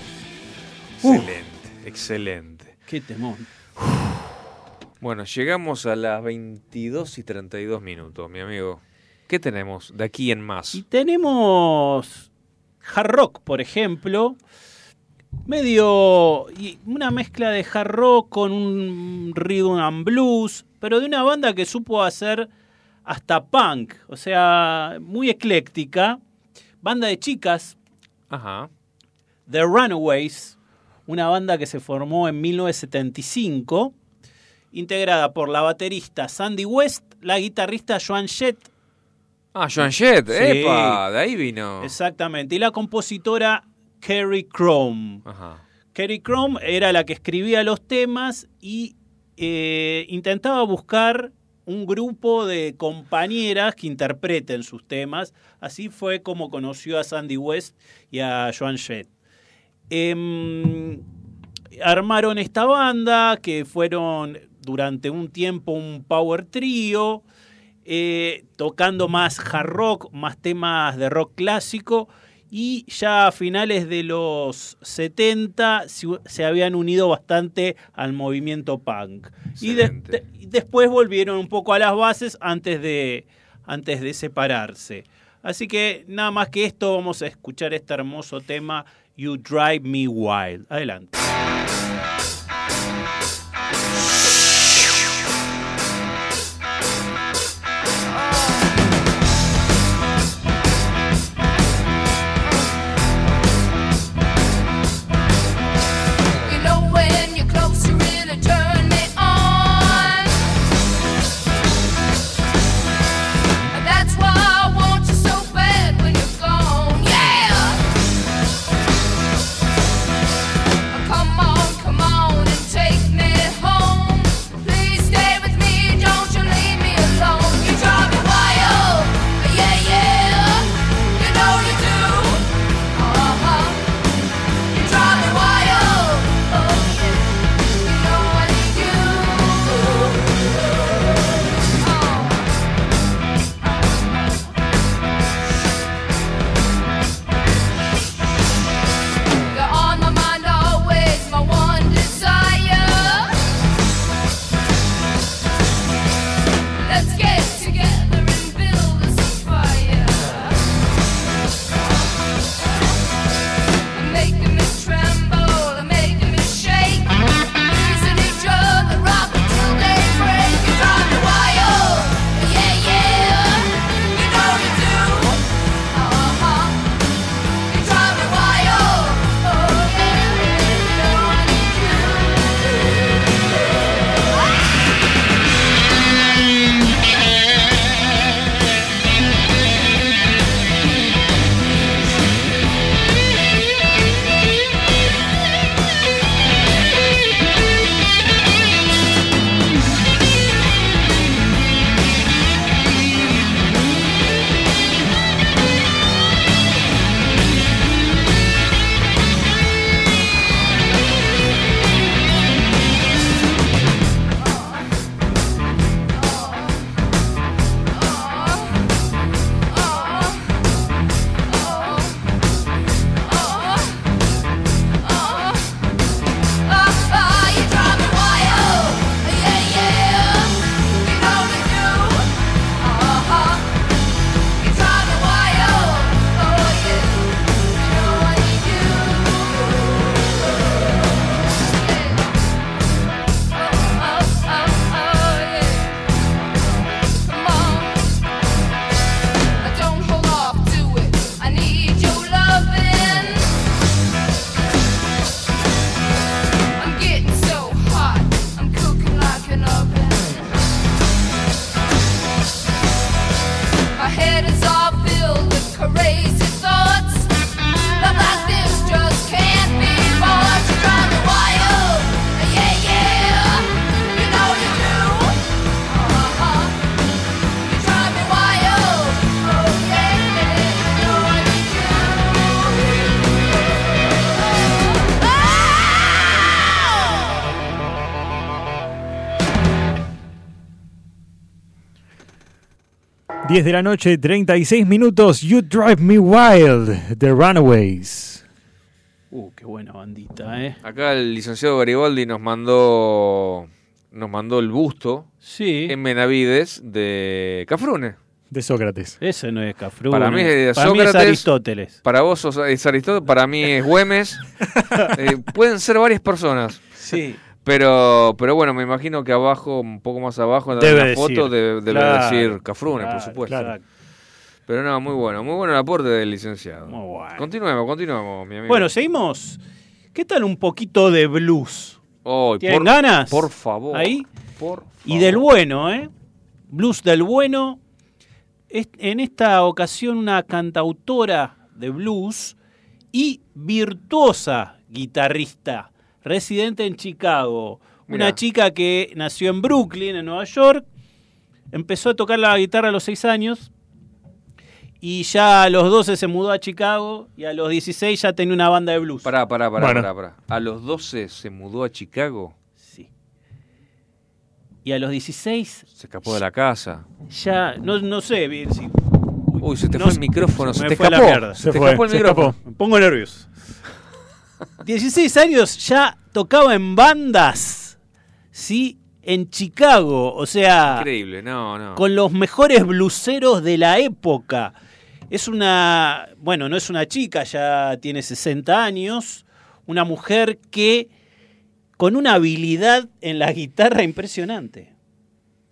S3: Excelente, excelente.
S4: Qué temor.
S3: Bueno, llegamos a las 22 y 32 minutos, mi amigo. ¿Qué tenemos de aquí en más?
S4: Y tenemos hard rock, por ejemplo, medio y una mezcla de hard rock con un rhythm and blues, pero de una banda que supo hacer hasta punk, o sea, muy ecléctica. Banda de chicas,
S3: Ajá.
S4: The Runaways, una banda que se formó en 1975, integrada por la baterista Sandy West, la guitarrista Joan Jett,
S3: Ah, Joan Jett,
S4: Sí.
S3: epa, de ahí vino.
S4: exactamente, y la compositora Kerry Chrome.
S3: Ajá.
S4: Kerry Chrome era la que escribía los temas y eh, intentaba buscar un grupo de compañeras que interpreten sus temas. Así fue como conoció a Sandy West y a Joan Jett. Em, armaron esta banda que fueron durante un tiempo un power trío, eh, tocando más hard rock, más temas de rock clásico y ya a finales de los 70 se, habían unido bastante al movimiento punk. Y, de- de- y después volvieron un poco a las bases antes de, antes de separarse. Así que nada más que esto, vamos a escuchar este hermoso tema You Drive Me Wild. Adelante.
S5: 10 de la noche, 36 minutos. You Drive Me Wild, The Runaways.
S4: Uh, qué buena bandita, ¿eh?
S3: Acá el licenciado Garibaldi nos mandó nos mandó el busto
S4: Sí.
S3: en Benavides de Cafrune.
S5: De Sócrates.
S4: Ese no es Cafrune.
S3: Para mí es de
S4: Para mí es
S3: Sócrates.
S4: Aristóteles.
S3: Para vos sos- es Aristóteles, para mí es Güemes. <laughs> Eh, pueden ser varias personas.
S4: Sí.
S3: Pero, pero bueno, me imagino que abajo, un poco más abajo, en la foto de- debe
S4: Claro,
S3: decir Cafrune, por supuesto. Pero no, muy bueno, muy bueno el aporte del licenciado.
S4: Muy bueno.
S3: Continuemos, continuemos, mi amigo.
S4: Bueno, seguimos. ¿Qué tal un poquito de blues?
S3: Oh,
S4: ¿Tienen
S3: por-
S4: ganas?
S3: Por favor.
S4: Ahí.
S3: Por
S4: Y del bueno, ¿eh? Blues del bueno. Es- en esta ocasión una cantautora de blues y virtuosa guitarrista, residente en Chicago. Una
S3: Mirá.
S4: chica que nació en Brooklyn, en Nueva York. Empezó a tocar la guitarra a los 6 años. Y ya a los 12 se mudó a Chicago y a los 16 ya tenía una banda de blues.
S3: Pará, pará, pará,
S5: Bueno.
S3: pará, pará. A los 12 se mudó a Chicago,
S4: Sí. Y a los 16
S3: se escapó de la casa.
S4: ya, no, no sé bien si
S3: Uy, se te
S4: No
S3: fue el micrófono,
S4: se
S3: se,
S4: me
S3: te
S4: fue a la
S3: escapó.
S4: mierda.
S3: Se,
S5: Se
S3: te
S5: fue,
S3: escapó el
S5: se
S3: micrófono.
S5: escapó.
S4: Me pongo nervioso. 16 años ya tocaba en bandas, ¿sí? En Chicago, o sea,
S3: Increíble, no, no.
S4: con los mejores bluseros de la época. Es una, bueno, no es una chica, ya tiene 60 años, una mujer que con una habilidad en la guitarra impresionante.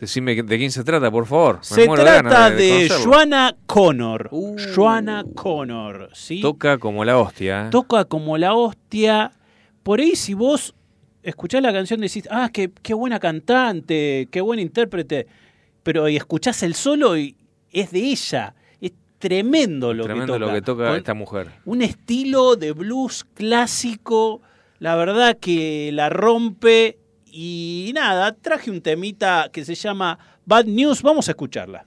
S3: Decime de quién se trata, por favor. Me
S4: Se
S3: de
S4: trata de,
S3: conocerlo.
S4: Joanna Connor.
S3: Uh.
S4: Joanna Connor, ¿sí?
S3: Toca como la hostia. ¿eh?
S4: toca como la hostia. Por ahí si vos escuchás la canción decís, ah, qué, qué buena cantante, qué buen intérprete, pero y escuchás el solo y es de ella. Es tremendo lo
S3: Tremendo
S4: que toca.
S3: lo que toca
S4: Con
S3: esta mujer.
S4: Un estilo de blues clásico, la verdad que la rompe. Y nada, traje un temita que se llama Bad News, vamos a escucharla.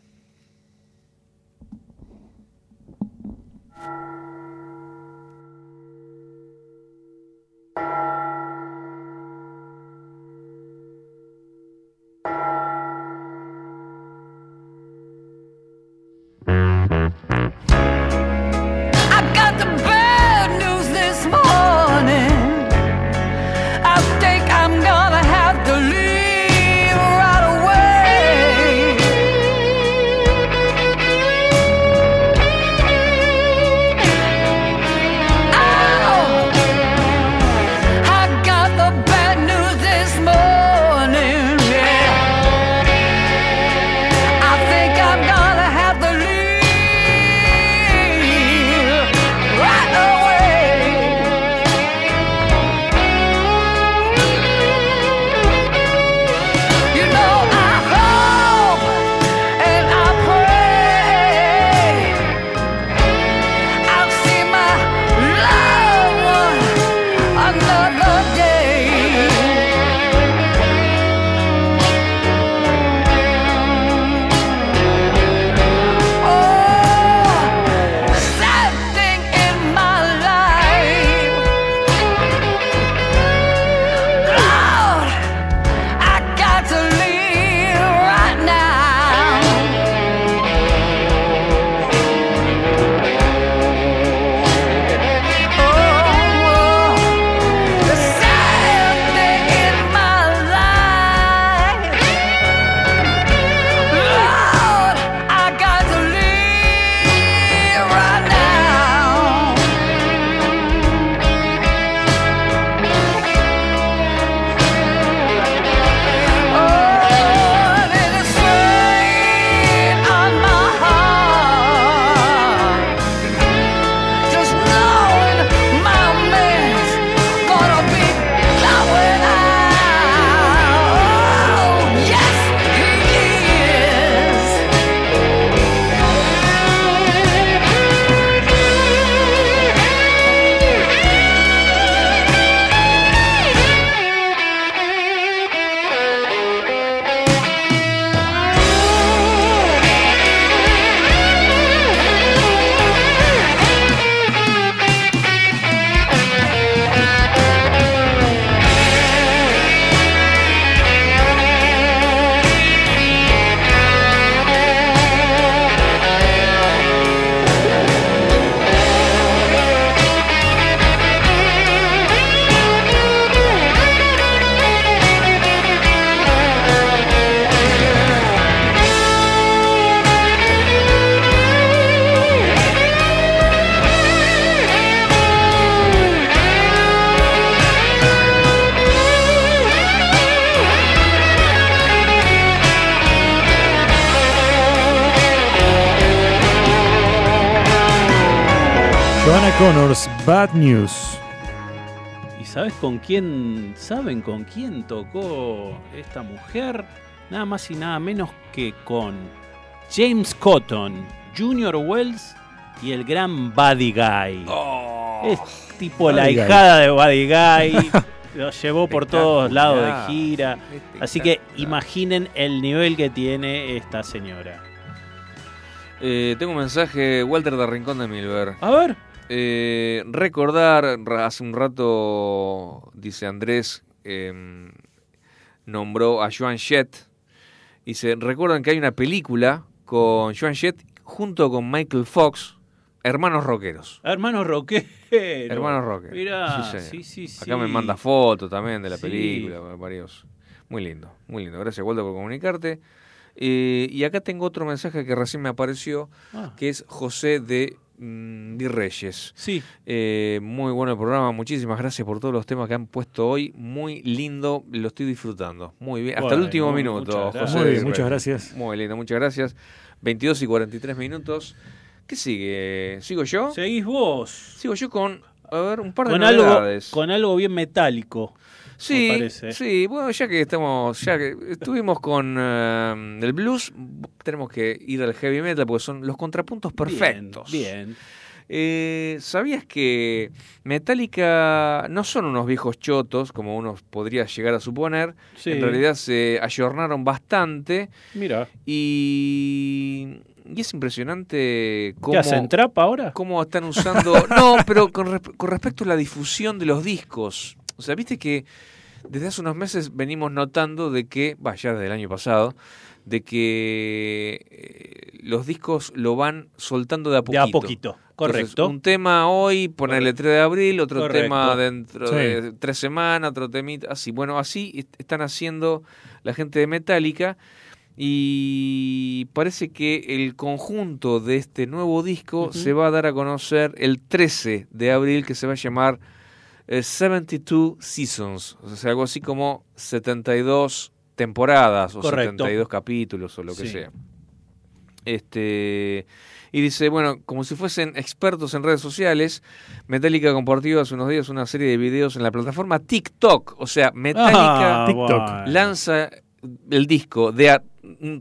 S6: Bad News.
S4: ¿Y sabes con quién, saben con quién tocó esta mujer? Nada más y nada menos que con James Cotton, Junior Wells y el gran Buddy Guy. es tipo la
S3: Guy.
S4: hijada de Buddy Guy. <laughs> Lo llevó por todos lados de gira. Así que imaginen el nivel que tiene esta señora.
S3: Eh, tengo un mensaje, Walter de Rincón de Milver.
S4: A ver.
S3: Eh, recordar, hace un rato, dice Andrés, em, nombró a Joan Jett. Dice, recuerdan que hay una película con Joan Jett junto con Michael Fox, hermanos rockeros.
S4: Hermanos rockeros.
S3: Hermanos rockeros.
S4: Mirá,
S3: señor.
S4: sí, sí, sí.
S3: Acá me manda fotos también de la película, varios. Muy lindo, muy lindo. Gracias, Walter, por comunicarte. Eh, y acá tengo otro mensaje que recién me apareció,
S4: Ah.
S3: que es José de Di Reyes.
S4: Sí.
S3: Eh, muy bueno el programa, muchísimas gracias por todos los temas que han puesto hoy. Muy lindo, lo estoy disfrutando. Muy bien, hasta el último
S4: muchas
S3: minuto,
S4: gracias.
S3: José.
S5: Muy bien, muchas gracias.
S3: Muy lindo, muchas gracias. 22 y 43 minutos. ¿Qué sigue? ¿Sigo yo?
S4: Seguís vos.
S3: Sigo yo con, a ver, un par de
S4: Con algo,
S3: novedades.
S4: con algo bien metálico.
S3: Sí,
S4: me parece.
S3: sí, bueno, ya que estamos, ya que estuvimos con eh, el blues, tenemos que ir al heavy metal porque son los contrapuntos perfectos.
S4: Bien.
S3: Eh, ¿Sabías que Metallica no son unos viejos chotos, como uno podría llegar a suponer?
S4: Sí.
S3: En realidad se ayornaron bastante
S4: Mira.
S3: y, y es impresionante cómo...
S4: ¿Qué hacen trap ahora?
S3: cómo están usando. <laughs> No, pero con respecto a la difusión de los discos. O sea, viste que desde hace unos meses venimos notando de que, vaya, desde el año pasado, de que eh, los discos lo van soltando de a
S4: De
S3: poquito.
S4: a poquito,
S3: Entonces,
S4: correcto.
S3: un tema hoy, ponerle 3 de abril, otro
S4: Correcto.
S3: tema dentro
S5: Sí.
S3: de tres semanas, otro temita, así. Bueno, así est- están haciendo la gente de Metallica y parece que el conjunto de este nuevo disco se va a dar a conocer el 13 de abril, que se va a llamar eh, 72 Seasons, o sea, algo así como 72 temporadas o
S4: Correcto.
S3: 72 capítulos o lo que
S4: Sí.
S3: sea. Este y dice, bueno, como si fuesen expertos en redes sociales, Metallica compartió hace unos días una serie de videos en la plataforma TikTok, o sea, Metallica
S4: Ah,
S5: TikTok.
S4: bueno.
S3: lanza el disco de a, mm,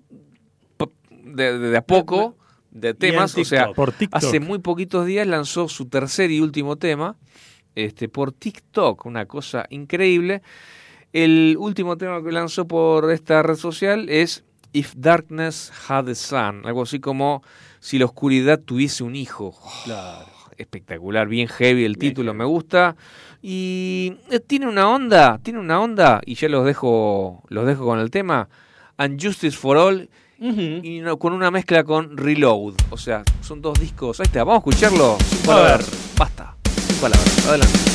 S3: de, de- de a poco de temas, o sea.
S5: Por
S3: hace muy poquitos días lanzó su tercer y último tema este por TikTok, una cosa increíble. El último tema que lanzó por esta red social es If Darkness Had a Sun, algo así como si la oscuridad tuviese un hijo. Oh,
S4: Claro.
S3: espectacular, bien heavy el
S4: Bien
S3: título,
S4: heavy.
S3: me gusta. Y eh, tiene una onda, tiene una onda, y ya los dejo, los dejo con el tema. And Justice for All, y no- con una mezcla con Reload. O sea, son dos discos. Ahí está, vamos a escucharlo.
S4: A ver.
S3: Basta. Palabras. Adelante.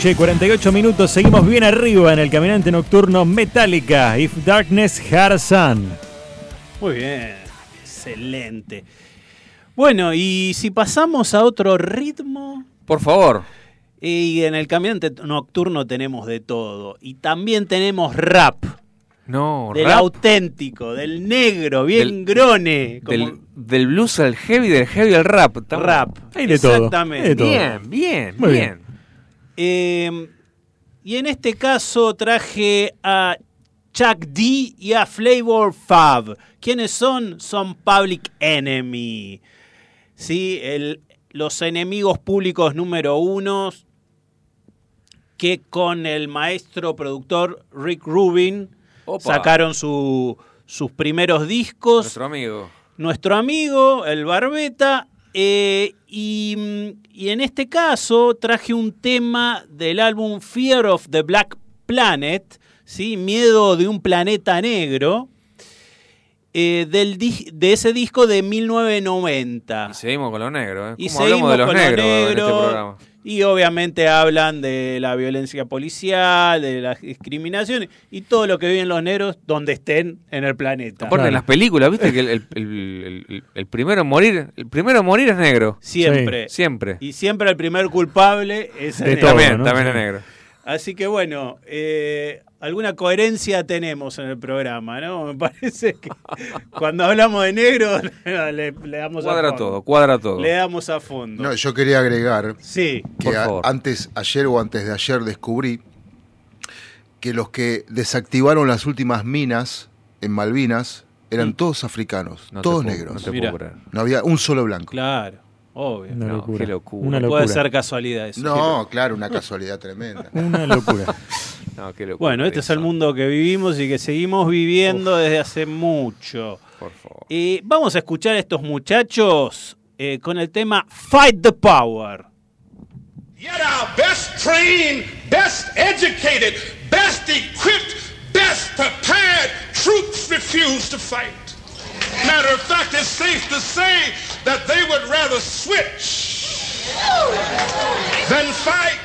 S5: Noche, 48 minutos. Seguimos bien arriba en el caminante nocturno Metallica, If Darkness Had a Sun.
S4: Muy bien, excelente. Bueno, y si pasamos a otro ritmo.
S3: Por favor.
S4: Y en el caminante nocturno tenemos de todo. Y también tenemos rap.
S3: No,
S4: Del
S3: rap.
S4: auténtico, del negro, bien
S3: Del-
S4: grone. como-
S3: Del, del blues al heavy, del heavy al rap. Estamos-
S4: Rap.
S5: Hay de todo,
S4: Exactamente.
S5: hay de todo.
S3: Bien, bien,
S5: Muy
S3: bien.
S5: bien.
S4: Eh, y en este caso traje a Chuck D y a Flavor Fab. ¿Quiénes son? Son Public Enemy. ¿Sí? El- los enemigos públicos número uno que con el maestro productor Rick Rubin
S3: Opa.
S4: sacaron su- sus primeros discos
S3: Nuestro amigo.
S4: nuestro amigo, el Barbeta. Eh, y, y en este caso traje un tema del álbum Fear of the Black Planet, ¿sí? Miedo de un planeta negro, eh, del de ese disco de 1990.
S3: Y seguimos con los negros. ¿eh?
S4: Y
S3: ¿Cómo hablamos de los
S4: con
S3: negros,
S4: los
S3: en este programa?
S4: Y obviamente hablan de la violencia policial, de la discriminación y todo lo que viven los negros donde estén en el planeta.
S3: Aparte en las películas, viste que el, el- el- el- el primero en morir, el primero en morir es negro.
S4: Siempre.
S3: Siempre.
S4: Y siempre el primer culpable es el
S3: De
S4: negro.
S3: también, también es negro.
S4: Así que bueno, eh, alguna coherencia tenemos en el programa, ¿no? Me parece que cuando hablamos de negro <laughs> le, le damos a
S3: Cuadra
S4: fondo.
S3: todo, cuadra todo.
S4: Le damos a fondo.
S13: No, yo quería agregar
S4: Sí,
S13: que
S3: por
S13: a-
S3: favor.
S13: antes, ayer o antes de ayer descubrí que los que desactivaron las últimas minas en Malvinas eran todos africanos,
S3: No te
S13: todos
S3: puedo-
S13: negros.
S3: no te
S4: Mira.
S3: puedo creer.
S13: No había un solo blanco.
S4: Claro, obvio.
S5: Una
S3: No,
S5: locura.
S3: qué locura.
S5: Una
S4: No
S5: locura.
S4: puede ser casualidad eso.
S13: No, claro, una casualidad tremenda. <laughs>
S5: Una locura. <laughs>
S3: No, qué locura
S4: Bueno, este es el mundo que vivimos y que seguimos viviendo desde hace mucho.
S3: Por favor.
S4: Eh, vamos a escuchar a estos muchachos eh, con el tema Fight the Power.
S14: Yet our best trained, best educated, best equipped, best prepared troops refuse to fight. Matter of fact, it's safe to say that they would rather switch than fight.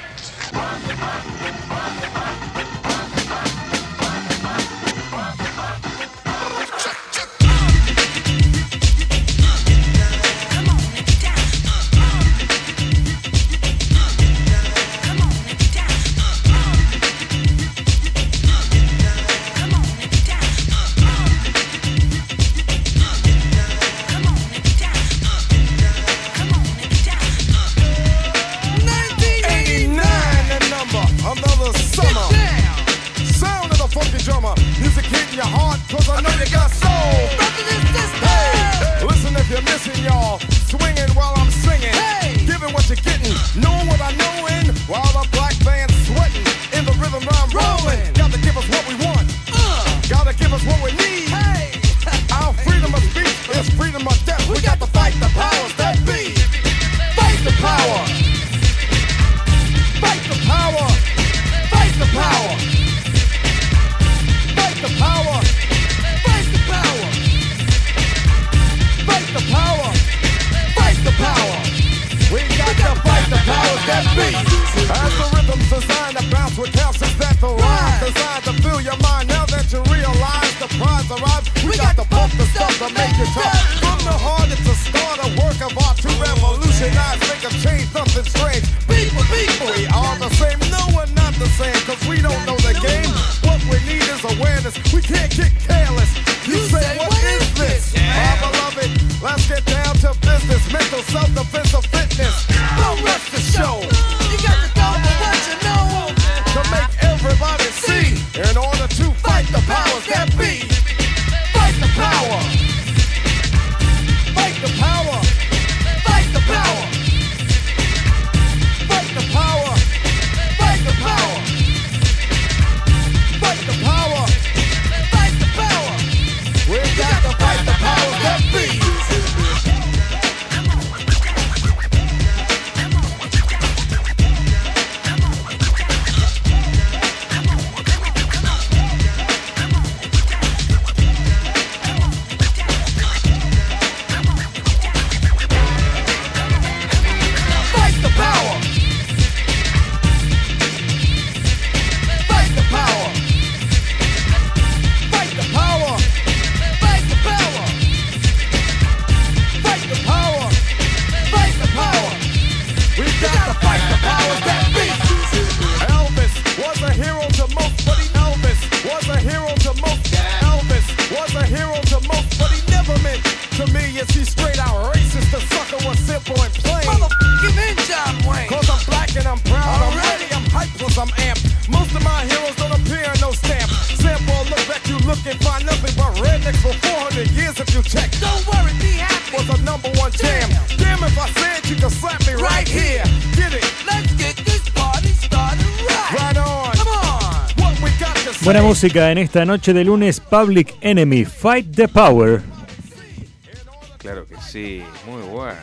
S15: Música en esta noche de lunes, Public Enemy, Fight the Power.
S3: Claro que sí, muy bueno.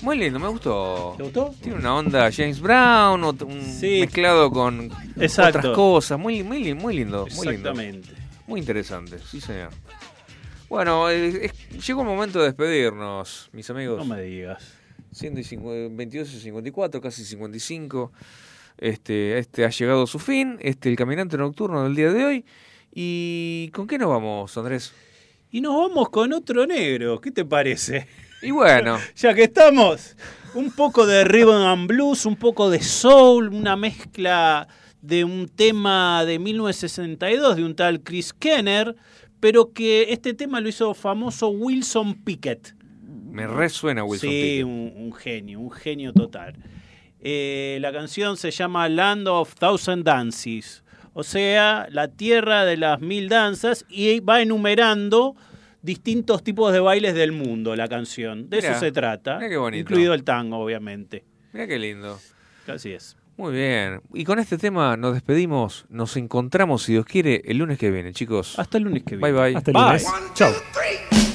S3: Muy lindo, me gustó.
S4: ¿Te gustó?
S3: Tiene una onda James Brown, un
S4: Sí.
S3: mezclado con
S4: Exacto.
S3: otras cosas. Muy, muy, muy lindo. Muy lindo.
S4: Exactamente.
S3: Muy interesante, sí señor. Bueno, eh, es- llegó el momento de despedirnos, mis amigos.
S4: No me digas.
S3: 122 y 54, casi 55. Este, este ha llegado a su fin, este el caminante nocturno del día de hoy. ¿Y con qué nos vamos, Andrés?
S4: Y nos vamos con otro negro. ¿Qué te parece?
S3: Y bueno, <laughs>
S4: Ya que estamos, un poco de rhythm and blues, un poco de soul, una mezcla de un tema de 1962 de un tal Chris Kenner, pero que este tema lo hizo famoso Wilson Pickett.
S3: me resuena Wilson
S4: sí,
S3: Pickett.
S4: un, un genio, un genio total. Eh, la canción se llama Land of Thousand Dances, o sea, la tierra de las mil danzas, y va enumerando distintos tipos de bailes del mundo, la canción. De
S3: Mirá,
S4: eso se trata,
S3: qué bonito.
S4: incluido el tango, obviamente.
S3: Mira qué lindo.
S4: Así es.
S3: Muy bien. Y con este tema nos despedimos. Nos encontramos, si Dios quiere, el lunes que viene, chicos.
S4: Hasta el lunes que
S3: Bye
S4: viene.
S3: bye.
S15: Hasta el lunes. Chao.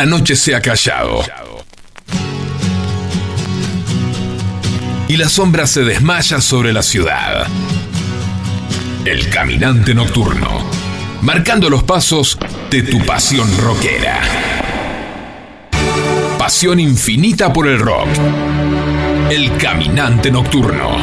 S1: La noche se ha callado. Y la sombra se desmaya sobre la ciudad. El caminante nocturno. Marcando los pasos de tu pasión rockera. Pasión infinita por el rock. El caminante nocturno.